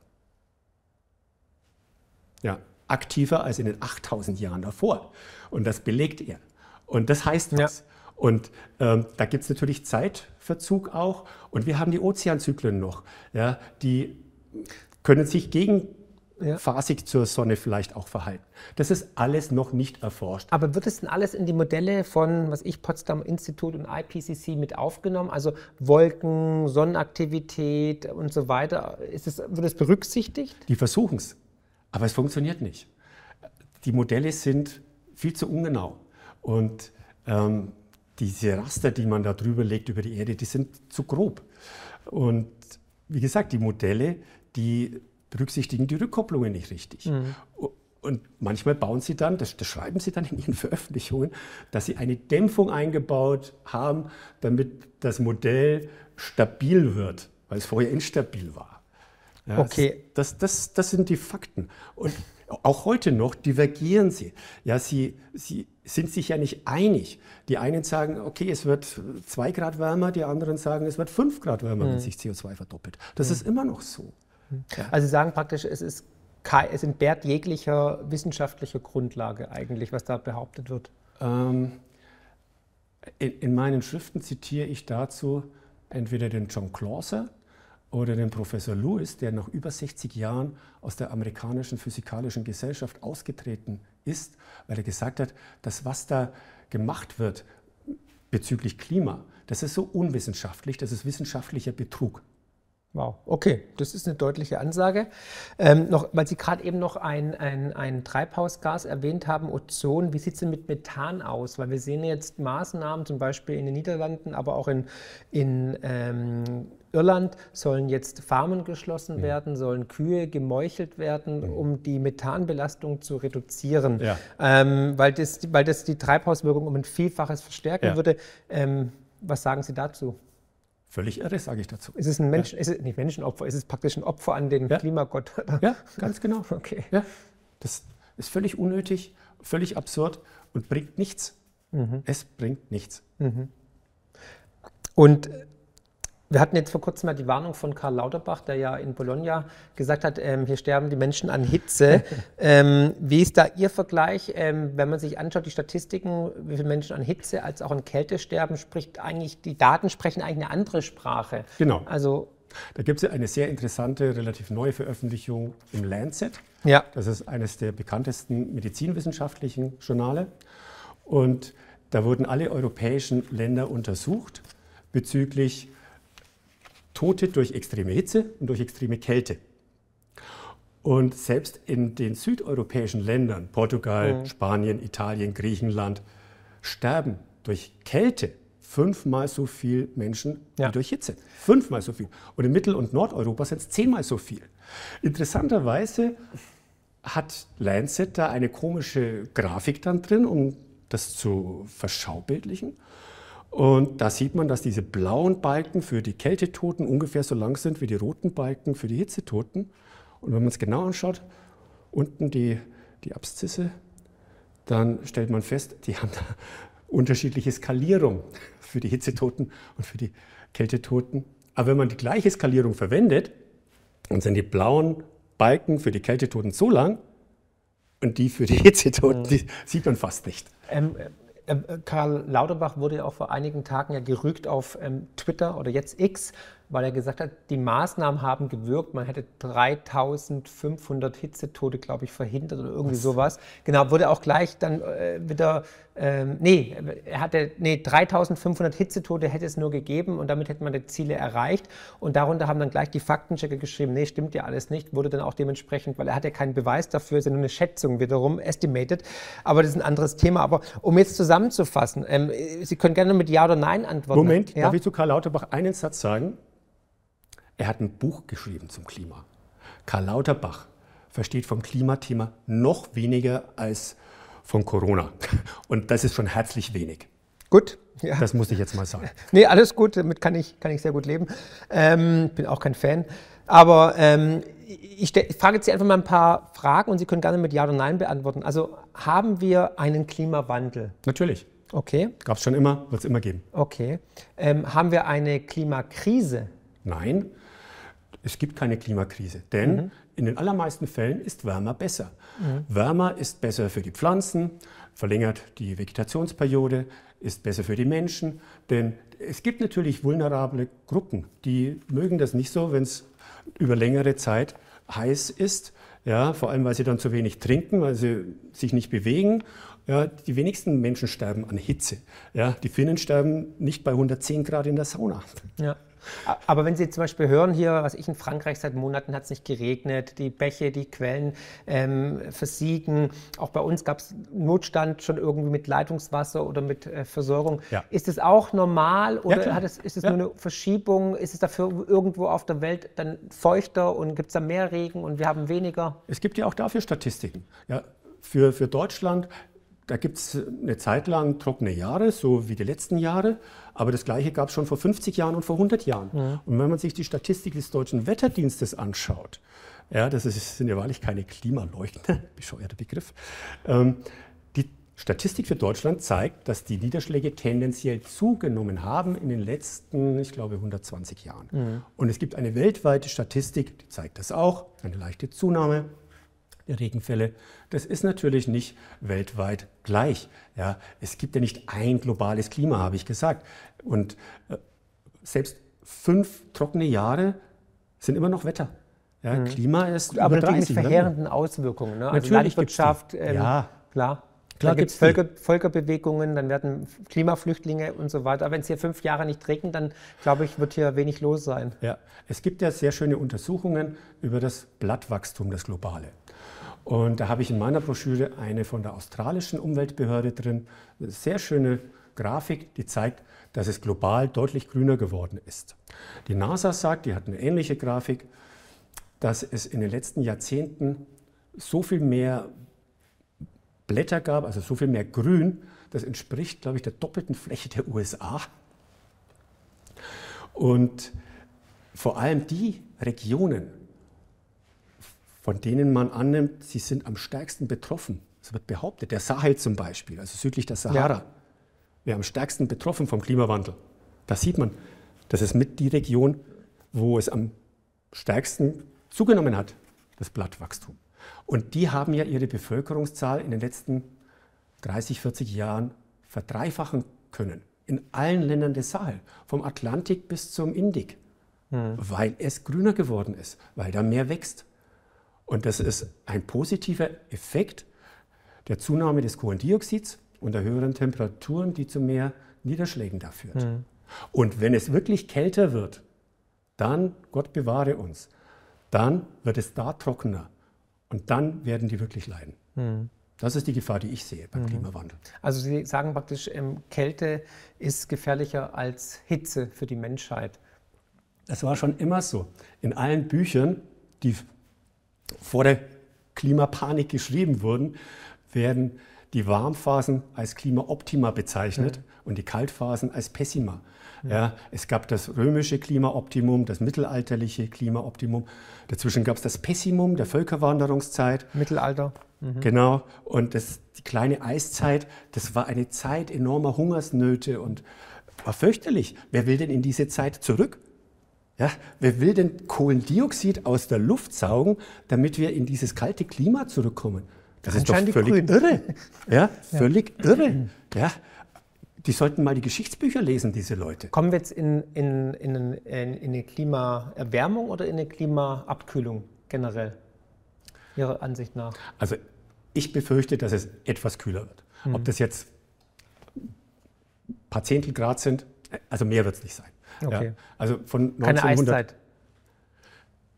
Ja, aktiver als in den 8000 Jahren davor. Und das belegt er. Und das heißt was. Ja. Und ähm, da gibt es natürlich Zeitverzug auch. Und wir haben die Ozeanzyklen noch. Ja, die können sich gegen ja. phasig zur Sonne vielleicht auch verhalten. Das ist alles noch nicht erforscht. Aber wird es denn alles in die Modelle von, was ich, Potsdam Institut und IPCC mit aufgenommen? Also Wolken, Sonnenaktivität und so weiter. Ist es, wird es berücksichtigt? Die versuchen es, aber es funktioniert nicht. Die Modelle sind viel zu ungenau. Und ähm, diese Raster, die man da drüber legt über die Erde, die sind zu grob. Und wie gesagt, die Modelle, die berücksichtigen die Rückkopplungen nicht richtig. Mhm. Und manchmal bauen sie dann, das, das, schreiben sie dann in ihren (laughs) Veröffentlichungen, dass sie eine Dämpfung eingebaut haben, damit das Modell stabil wird, weil es vorher instabil war. Ja, okay. Das, das, das sind die Fakten. Und auch heute noch divergieren sie. Ja, sie, sie sind sich ja nicht einig. Die einen sagen, okay, es wird zwei Grad wärmer, die anderen sagen, es wird fünf Grad wärmer, mhm. wenn sich CO2 verdoppelt. Das mhm. ist immer noch so. Ja. Also Sie sagen praktisch, es, ist, es entbehrt jeglicher wissenschaftlicher Grundlage eigentlich, was da behauptet wird. Ähm, in, in, meinen Schriften zitiere ich dazu entweder den John Clauser oder den Professor Lewis, der nach über 60 Jahren aus der amerikanischen physikalischen Gesellschaft ausgetreten ist, weil er gesagt hat, dass was da gemacht wird bezüglich Klima, das ist so unwissenschaftlich, das ist wissenschaftlicher Betrug. Wow, okay, das ist eine deutliche Ansage. Ähm, noch, weil Sie gerade eben noch ein, ein, ein Treibhausgas erwähnt haben, Ozon. Wie sieht es denn mit Methan aus? Weil wir sehen jetzt Maßnahmen, zum Beispiel in den Niederlanden, aber auch in, in ähm, Irland sollen jetzt Farmen geschlossen ja. werden, sollen Kühe gemeuchelt werden, ja. um die Methanbelastung zu reduzieren, ja. ähm, weil, das, weil das die Treibhauswirkung um ein Vielfaches verstärken würde. Ähm, was sagen Sie dazu? Völlig irre, sage ich dazu. Ist es ein Menschen, ist es nicht Menschenopfer, ist es praktisch ein Opfer an den Klimagott? Ja, ganz genau. (laughs) Okay. Ja, das ist völlig unnötig, völlig absurd und bringt nichts. Mhm. Es bringt nichts. Mhm. Und wir hatten jetzt vor kurzem mal die Warnung von Karl Lauterbach, der ja in Bologna gesagt hat, ähm, hier sterben die Menschen an Hitze. (laughs) ähm, wie ist da Ihr Vergleich? Ähm, wenn man sich anschaut, die Statistiken, wie viele Menschen an Hitze als auch an Kälte sterben, spricht eigentlich, die Daten sprechen eigentlich eine andere Sprache. Genau. Also, da gibt es eine sehr interessante, relativ neue Veröffentlichung im Lancet. Ja. Das ist eines der bekanntesten medizinwissenschaftlichen Journale. Und da wurden alle europäischen Länder untersucht bezüglich Tote durch extreme Hitze und durch extreme Kälte. Und selbst in den südeuropäischen Ländern, Portugal, mhm. Spanien, Italien, Griechenland, sterben durch Kälte fünfmal so viele Menschen ja. wie durch Hitze. Fünfmal so viel. Und in Mittel- und Nordeuropa sind es zehnmal so viel. Interessanterweise hat Lancet da eine komische Grafik dann drin, um das zu verschaubildlichen. Und da sieht man, dass diese blauen Balken für die Kältetoten ungefähr so lang sind wie die roten Balken für die Hitzetoten. Und wenn man es genau anschaut, unten die, die Abszisse, dann stellt man fest, die haben da (laughs) unterschiedliche Skalierung für die Hitzetoten und für die Kältetoten. Aber wenn man die gleiche Skalierung verwendet, dann sind die blauen Balken für die Kältetoten so lang und die für die Hitzetoten, mhm. die sieht man fast nicht. Ähm, äh, äh, Karl Lauterbach wurde ja auch vor einigen Tagen ja gerügt auf ähm, Twitter oder jetzt X, weil er gesagt hat, die Maßnahmen haben gewirkt. Man hätte 3500 Hitzetote, glaube ich, verhindert oder irgendwie Was? sowas. Genau, wurde auch gleich dann äh, wieder, ähm, nee, er hatte, nee, 3500 Hitzetote hätte es nur gegeben und damit hätte man die Ziele erreicht. Und darunter haben dann gleich die Faktenchecker geschrieben, nee, stimmt ja alles nicht. Wurde dann auch dementsprechend, weil er hat ja keinen Beweis dafür, nur eine Schätzung wiederum, estimated. Aber das ist ein anderes Thema. Aber um jetzt zusammenzufassen, ähm, Sie können gerne mit Ja oder Nein antworten. Moment, ja? darf ich zu Karl Lauterbach einen Satz sagen? Er hat ein Buch geschrieben zum Klima. Karl Lauterbach versteht vom Klimathema noch weniger als von Corona. (laughs) Und das ist schon herzlich wenig. Gut. Ja. Das muss ich jetzt mal sagen. (laughs) Nee, alles gut, damit kann ich, kann ich sehr gut leben. Ähm, bin auch kein Fan. Aber ähm, ich, ich, frage jetzt Sie einfach mal ein paar Fragen und Sie können gerne mit Ja oder Nein beantworten. Also haben wir einen Klimawandel? Natürlich. Okay. Gab es schon immer, wird es immer geben. Okay. Ähm, haben wir eine Klimakrise? Nein. Es gibt keine Klimakrise, denn mhm. in den allermeisten Fällen ist wärmer besser. Mhm. Wärmer ist besser für die Pflanzen, verlängert die Vegetationsperiode, ist besser für die Menschen, denn es gibt natürlich vulnerable Gruppen, die mögen das nicht so, wenn es über längere Zeit heiß ist, ja, vor allem weil sie dann zu wenig trinken, weil sie sich nicht bewegen. Ja, die wenigsten Menschen sterben an Hitze. Ja, die Finnen sterben nicht bei 110 Grad in der Sauna. Ja. Aber wenn Sie zum Beispiel hören, hier, was ich in Frankreich seit Monaten hat es nicht geregnet, die Bäche, die Quellen ähm, versiegen. Auch bei uns gab es Notstand schon irgendwie mit Leitungswasser oder mit äh, Versorgung. Ja. Ist es auch normal oder ja, es, ist es ja. nur eine Verschiebung? Ist es dafür irgendwo auf der Welt dann feuchter und gibt es da mehr Regen und wir haben weniger? Es gibt ja auch dafür Statistiken. Ja, für, für Deutschland da gibt es eine Zeit lang trockene Jahre, so wie die letzten Jahre, aber das Gleiche gab es schon vor 50 Jahren und vor 100 Jahren. Ja. Und wenn man sich die Statistik des Deutschen Wetterdienstes anschaut, ja, das ist, sind ja wahrlich keine Klimaleugner, (laughs) bescheuerter Begriff, ähm, die Statistik für Deutschland zeigt, dass die Niederschläge tendenziell zugenommen haben in den letzten, ich glaube, 120 Jahren. Mhm. Und es gibt eine weltweite Statistik, die zeigt das auch, eine leichte Zunahme der Regenfälle. Das ist natürlich nicht weltweit gleich. Ja, es gibt ja nicht ein globales Klima, habe ich gesagt. Und äh, selbst fünf trockene Jahre sind immer noch Wetter. Ja, mhm. Klima ist aber natürlich mit verheerenden Auswirkungen. Ne? Also Landwirtschaft, ähm, ja. klar. Klar, gibt es Völker, Völkerbewegungen, dann werden Klimaflüchtlinge und so weiter. Aber wenn es hier fünf Jahre nicht regnet, dann glaube ich, wird hier wenig los sein. Ja, es gibt ja sehr schöne Untersuchungen über das Blattwachstum, das globale. Und da habe ich in meiner Broschüre eine von der australischen Umweltbehörde drin, eine sehr schöne Grafik, die zeigt, dass es global deutlich grüner geworden ist. Die NASA sagt, die hat eine ähnliche Grafik, dass es in den letzten Jahrzehnten so viel mehr Blätter gab, also so viel mehr Grün, das entspricht, glaube ich, der doppelten Fläche der USA. Und vor allem die Regionen, von denen man annimmt, sie sind am stärksten betroffen. Es wird behauptet, der Sahel zum Beispiel, also südlich der Sahara, ja. wäre am stärksten betroffen vom Klimawandel. Da sieht man, das ist mit die Region, wo es am stärksten zugenommen hat, das Blattwachstum. Und die haben ja ihre Bevölkerungszahl in den letzten 30, 40 Jahren verdreifachen können. In allen Ländern des Sahel, vom Atlantik bis zum Indik, hm. weil es grüner geworden ist, weil da mehr wächst. Und das ist ein positiver Effekt der Zunahme des Kohlendioxids und der höheren Temperaturen, die zu mehr Niederschlägen da führt. Mhm. Und wenn es wirklich kälter wird, dann, Gott bewahre uns, dann wird es da trockener und dann werden die wirklich leiden. Mhm. Das ist die Gefahr, die ich sehe beim mhm. Klimawandel. Also Sie sagen praktisch, ähm, Kälte ist gefährlicher als Hitze für die Menschheit. Das war schon immer so. In allen Büchern, die vor der Klimapanik geschrieben wurden, werden die Warmphasen als Klimaoptima bezeichnet mhm. und die Kaltphasen als Pessima. Ja, es gab das römische Klimaoptimum, das mittelalterliche Klimaoptimum. Dazwischen gab es das Pessimum der Völkerwanderungszeit. Mittelalter. Mhm. Genau. Und das, die kleine Eiszeit, das war eine Zeit enormer Hungersnöte und war fürchterlich. Wer will denn in diese Zeit zurück? Ja, wer will denn Kohlendioxid aus der Luft saugen, damit wir in dieses kalte Klima zurückkommen? Das ist doch (laughs) völlig irre. Ja, völlig ja. irre. Ja, die sollten mal die Geschichtsbücher lesen, diese Leute. Kommen wir jetzt in, in, in, in eine Klimaerwärmung oder in eine Klimaabkühlung generell, Ihrer Ansicht nach? Also ich befürchte, dass es etwas kühler wird. Hm. Ob das jetzt ein paar Zehntel Grad sind, also mehr wird es nicht sein. Okay. Ja, also von 1900 Keine Eiszeit.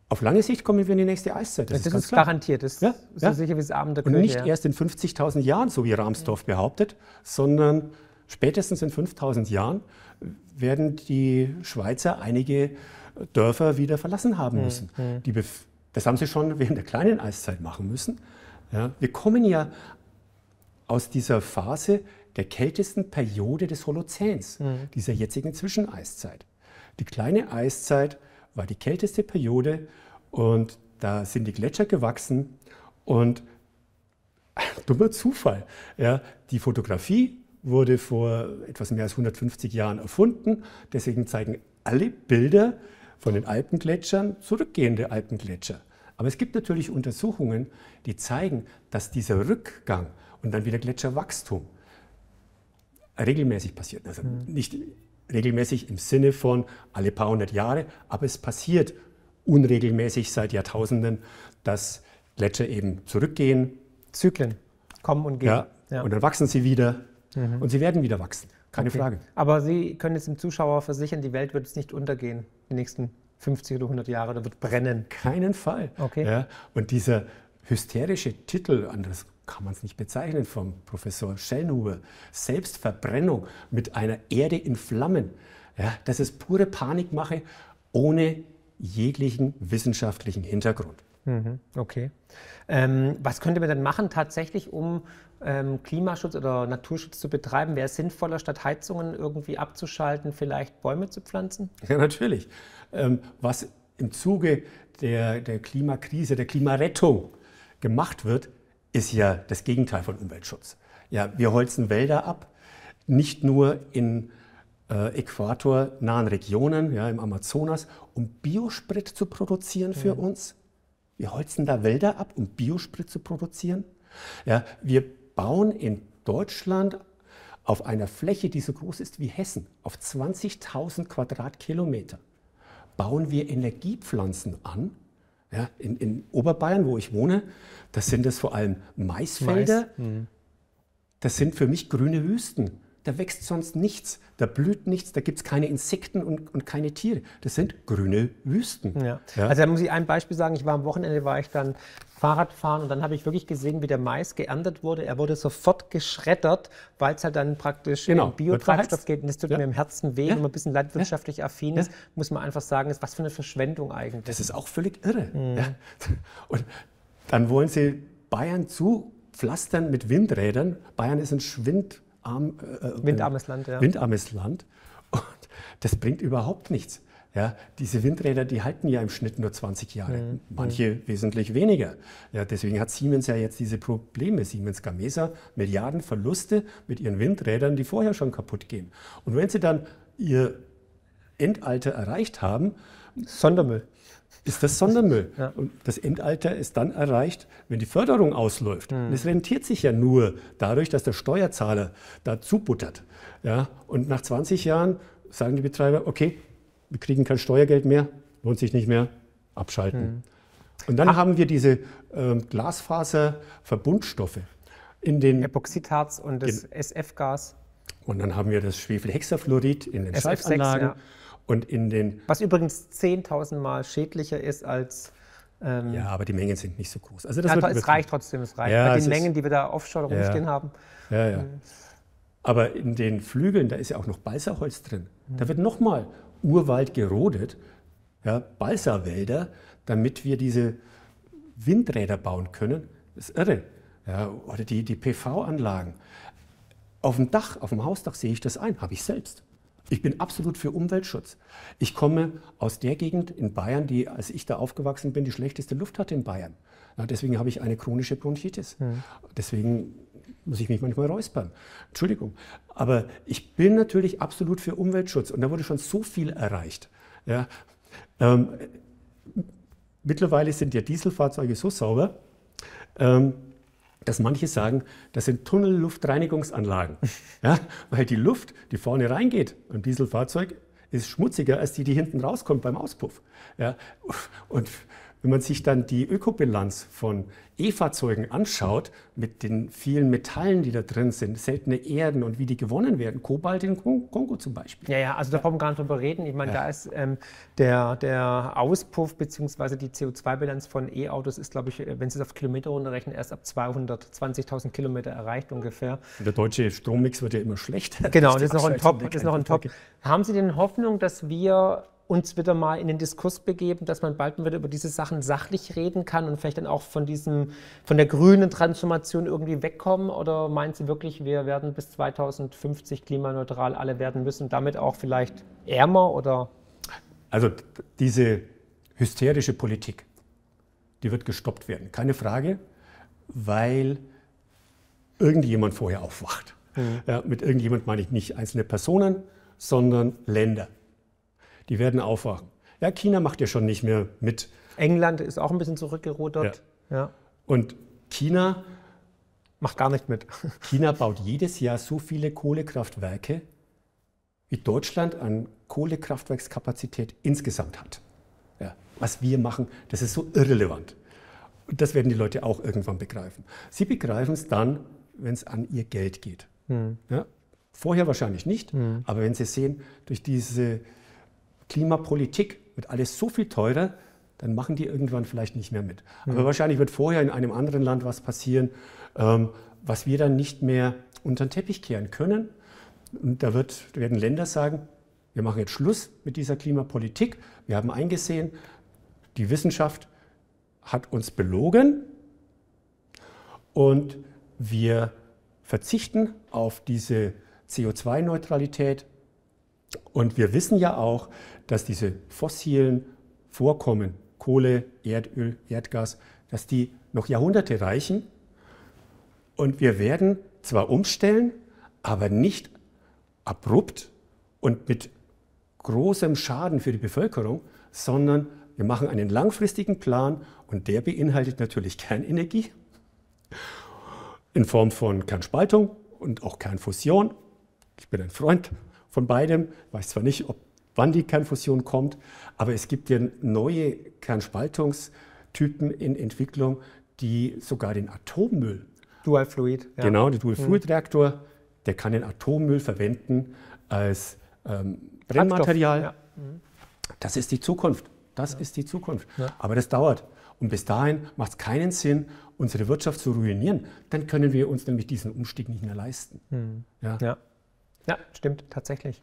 Auf lange Sicht kommen wir in die nächste Eiszeit. Das, das ist, ist garantiert. Das ja, ist ja. so sicher wie das Abend der Und nicht ja. erst in 50.000 Jahren, so wie Rahmsdorf behauptet, sondern spätestens in 5.000 Jahren werden die Schweizer einige Dörfer wieder verlassen haben hm, müssen. Mhm. Die das haben sie schon während der kleinen Eiszeit machen müssen. Ja, wir kommen ja aus dieser Phase der kältesten Periode des Holozäns, mhm. dieser jetzigen Zwischeneiszeit. Die kleine Eiszeit war die kälteste Periode und da sind die Gletscher gewachsen und (laughs) dummer Zufall. Ja, die Fotografie wurde vor etwas mehr als 150 Jahren erfunden. Deswegen zeigen alle Bilder von den Alpengletschern zurückgehende Alpengletscher. Aber es gibt natürlich Untersuchungen, die zeigen, dass dieser Rückgang und dann wieder Gletscherwachstum regelmäßig passiert. Also mhm. nicht regelmäßig im Sinne von alle paar hundert Jahre, aber es passiert unregelmäßig seit Jahrtausenden, dass Gletscher eben zurückgehen. Zyklen kommen und gehen. Ja, ja. Und dann wachsen sie wieder mhm. und sie werden wieder wachsen. Keine okay. Frage. Aber Sie können jetzt dem Zuschauer versichern, die Welt wird jetzt nicht untergehen die nächsten 50 oder 100 Jahre, da wird brennen. Keinen Fall. Okay. Ja, und dieser hysterische Titel, anders kann man es nicht bezeichnen, vom Professor Schellnhuber, Selbstverbrennung mit einer Erde in Flammen, ja, das ist pure Panikmache ohne jeglichen wissenschaftlichen Hintergrund. Mhm, okay. Ähm, was könnte man denn machen tatsächlich, um ähm, Klimaschutz oder Naturschutz zu betreiben? Wäre es sinnvoller, statt Heizungen irgendwie abzuschalten, vielleicht Bäume zu pflanzen? (laughs) Ja, natürlich. Ähm, was im Zuge der, der Klimakrise, der Klimarettung gemacht wird, ist ja das Gegenteil von Umweltschutz. Ja, wir holzen Wälder ab, nicht nur in äh, äquatornahen Regionen, ja, im Amazonas, um Biosprit zu produzieren für mhm. uns. Wir holzen da Wälder ab, um Biosprit zu produzieren. Ja, wir bauen in Deutschland auf einer Fläche, die so groß ist wie Hessen, auf 20.000 Quadratkilometer, bauen wir Energiepflanzen an. Ja, in, in, Oberbayern, wo ich wohne, das sind es vor allem Maisfelder. Mais. Mhm. Das sind für mich grüne Wüsten da wächst sonst nichts, da blüht nichts, da gibt es keine Insekten und, und, keine Tiere. Das sind grüne Wüsten. Ja. Ja. Also da muss ich ein Beispiel sagen, ich war am Wochenende, war ich dann Fahrradfahren und dann habe ich wirklich gesehen, wie der Mais geerntet wurde. Er wurde sofort geschreddert, weil es halt dann praktisch genau. in Biotreibstoff geht. Und das tut ja. mir im Herzen weh, wenn man ein bisschen landwirtschaftlich affin ist, muss man einfach sagen, ist was für eine Verschwendung eigentlich. Das ist auch völlig irre. Mhm. Und dann wollen sie Bayern zupflastern mit Windrädern. Bayern ist ein Schwind arm, äh, äh, windarmes Land. Ja. Windarmes Land. Und das bringt überhaupt nichts. Ja, diese Windräder, die halten ja im Schnitt nur 20 Jahre, mhm. manche wesentlich weniger. Ja, deswegen hat Siemens ja jetzt diese Probleme. Siemens Gamesa, Milliarden Verluste mit ihren Windrädern, die vorher schon kaputt gehen. Und wenn sie dann ihr Endalter erreicht haben, Sondermüll ist das Sondermüll. (laughs) Ja. Und das Endalter ist dann erreicht, wenn die Förderung ausläuft. Mhm. Und es rentiert sich ja nur dadurch, dass der Steuerzahler da zubuttert. Ja? Und nach 20 Jahren sagen die Betreiber, okay, wir kriegen kein Steuergeld mehr, lohnt sich nicht mehr, abschalten. Mhm. Und dann Ach. haben wir diese äh, Glasfaserverbundstoffe in den Epoxidharz und das SF-Gas. Und dann haben wir das Schwefelhexafluorid in den Schleifanlagen. Ja. Und in den Was übrigens 10.000 Mal schädlicher ist als. Ähm, ja, aber die Mengen sind nicht so groß. Also das ja, es reicht trotzdem, es reicht. Ja, Bei den Mengen, die wir da offshore ja, rumstehen haben. Ja, ja. Ähm, aber in den Flügeln, da ist ja auch noch Balsaholz drin. Da wird nochmal Urwald gerodet, ja, Balsawälder, damit wir diese Windräder bauen können. Das ist irre. Ja, oder die, die PV-Anlagen. Auf dem Dach, auf dem Hausdach sehe ich das ein, habe ich selbst. Ich bin absolut für Umweltschutz. Ich komme aus der Gegend in Bayern, die, als ich da aufgewachsen bin, die schlechteste Luft hatte in Bayern. Ja, deswegen habe ich eine chronische Bronchitis. Mhm. Deswegen muss ich mich manchmal räuspern. Entschuldigung. Aber ich bin natürlich absolut für Umweltschutz und da wurde schon so viel erreicht. Ja, ähm, mittlerweile sind ja Dieselfahrzeuge so sauber, ähm, dass manche sagen, das sind Tunnelluftreinigungsanlagen. (laughs) ja, weil die Luft, die vorne reingeht beim Dieselfahrzeug, ist schmutziger als die, die hinten rauskommt beim Auspuff. Ja, und wenn man sich dann die Ökobilanz von E-Fahrzeugen anschaut, mit den vielen Metallen, die da drin sind, seltene Erden und wie die gewonnen werden, Kobalt in Kongo zum Beispiel. Ja, ja, also da brauchen wir gar nicht drüber reden. Ich meine, ja. da ist ähm, der, der Auspuff bzw. die CO2-Bilanz von E-Autos ist, glaube ich, wenn Sie es auf Kilometer runterrechnen, erst ab 220.000 Kilometer erreicht ungefähr. Der deutsche Strommix wird ja immer schlechter. Genau, (laughs) das ist noch ein Top. Das ist noch ein Top. Haben Sie denn Hoffnung, dass wir uns wieder mal in den Diskurs begeben, dass man bald wieder über diese Sachen sachlich reden kann und vielleicht dann auch von diesem, von der grünen Transformation irgendwie wegkommen? Oder meint Sie wirklich, wir werden bis 2050 klimaneutral alle werden müssen, damit auch vielleicht ärmer oder? Also diese hysterische Politik, die wird gestoppt werden, keine Frage, weil irgendjemand vorher aufwacht. Mhm. Ja, mit irgendjemand meine ich nicht einzelne Personen, sondern Länder die werden aufwachen. Ja, China macht ja schon nicht mehr mit. England ist auch ein bisschen zurückgerudert. Ja. ja. Und China macht gar nicht mit. (laughs) China baut jedes Jahr so viele Kohlekraftwerke, wie Deutschland an Kohlekraftwerkskapazität insgesamt hat. Ja. Was wir machen, das ist so irrelevant. Und das werden die Leute auch irgendwann begreifen. Sie begreifen es dann, wenn es an ihr Geld geht. Hm. Ja. Vorher wahrscheinlich nicht, hm. aber wenn sie sehen, durch diese Klimapolitik wird alles so viel teurer, dann machen die irgendwann vielleicht nicht mehr mit. Mhm. Aber wahrscheinlich wird vorher in einem anderen Land was passieren, ähm, was wir dann nicht mehr unter den Teppich kehren können. Und da wird, werden Länder sagen, wir machen jetzt Schluss mit dieser Klimapolitik. Wir haben eingesehen, die Wissenschaft hat uns belogen und wir verzichten auf diese CO2-Neutralität. Und wir wissen ja auch, dass diese fossilen Vorkommen, Kohle, Erdöl, Erdgas, dass die noch Jahrhunderte reichen. Und wir werden zwar umstellen, aber nicht abrupt und mit großem Schaden für die Bevölkerung, sondern wir machen einen langfristigen Plan und der beinhaltet natürlich (laughs) Kernenergie in Form von Kernspaltung und auch Kernfusion. Ich bin ein Freund von beidem, weiß zwar nicht, ob, wann die Kernfusion kommt, aber es gibt ja neue Kernspaltungstypen in Entwicklung, die sogar den Atommüll. Dual Fluid. Ja. Genau, der Dual Fluid Reaktor, der kann den Atommüll verwenden als ähm, Brennmaterial. Ja. Das ist die Zukunft. Das ja. ist die Zukunft. Aber das dauert. Und bis dahin macht es keinen Sinn, unsere Wirtschaft zu ruinieren. Dann können wir uns nämlich diesen Umstieg nicht mehr leisten. Mhm. Ja. Ja, stimmt, tatsächlich.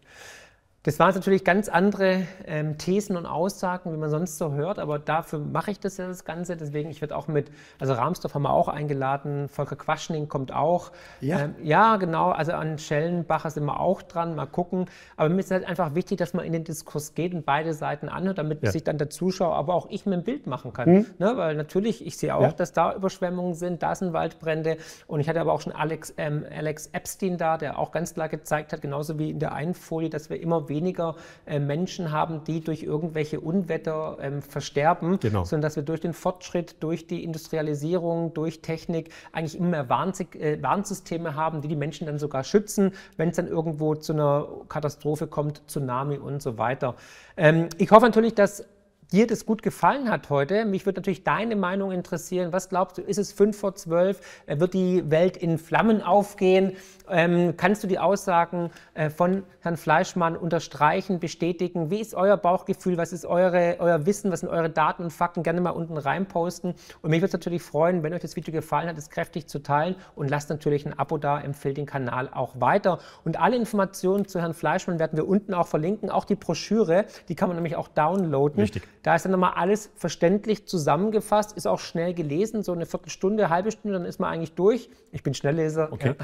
Das waren natürlich ganz andere ähm, Thesen und Aussagen, wie man sonst so hört, aber dafür mache ich das ja das Ganze. Deswegen, ich werde auch mit, also Rahmsdorf haben wir auch eingeladen, Volker Quaschning kommt auch. Ja, ähm, ja genau, also an Schellenbacher sind wir auch dran, mal gucken. Aber mir ist halt einfach wichtig, dass man in den Diskurs geht und beide Seiten anhört, damit ja. sich dann der Zuschauer, aber auch ich mir ein Bild machen kann. Mhm. Ne, weil natürlich, ich sehe auch, ja. dass da Überschwemmungen sind, da sind Waldbrände und ich hatte aber auch schon Alex, ähm, Alex Epstein da, der auch ganz klar gezeigt hat, genauso wie in der einen Folie, dass wir immer weniger äh, Menschen haben, die durch irgendwelche Unwetter ähm, versterben, genau. sondern dass wir durch den Fortschritt, durch die Industrialisierung, durch Technik eigentlich immer mehr Warnsig äh, Warnsysteme haben, die die Menschen dann sogar schützen, wenn es dann irgendwo zu einer Katastrophe kommt, Tsunami und so weiter. Ähm, ich hoffe natürlich, dass dir das gut gefallen hat heute. Mich würde natürlich deine Meinung interessieren. Was glaubst du, ist es fünf vor zwölf? Äh, wird die Welt in Flammen aufgehen? Ähm, kannst du die Aussagen äh, von Herrn Fleischmann unterstreichen, bestätigen? Wie ist euer Bauchgefühl? Was ist eure, euer Wissen? Was sind eure Daten und Fakten? Gerne mal unten reinposten. Und mich würde es natürlich freuen, wenn euch das Video gefallen hat, es kräftig zu teilen und lasst natürlich ein Abo da, empfehlt den Kanal auch weiter. Und alle Informationen zu Herrn Fleischmann werden wir unten auch verlinken. Auch die Broschüre, die kann man nämlich auch downloaden. Richtig. Da ist dann nochmal alles verständlich zusammengefasst, ist auch schnell gelesen, so eine Viertelstunde, halbe Stunde, dann ist man eigentlich durch. Ich bin Schnellleser. Okay.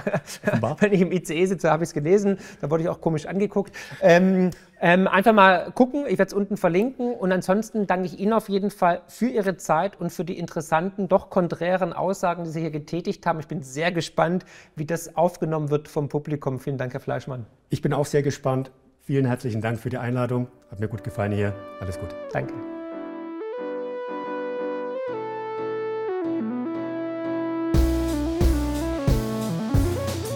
Ja. (laughs) Wenn ich im ICE sitze, habe ich es gelesen. Da wurde ich auch komisch angeguckt. Ähm, ähm, einfach mal gucken, ich werde es unten verlinken. Und ansonsten danke ich Ihnen auf jeden Fall für Ihre Zeit und für die interessanten, doch konträren Aussagen, die Sie hier getätigt haben. Ich bin sehr gespannt, wie das aufgenommen wird vom Publikum. Vielen Dank, Herr Fleischmann. Ich bin auch sehr gespannt. Vielen herzlichen Dank für die Einladung. Hat mir gut gefallen hier. Alles gut. Danke.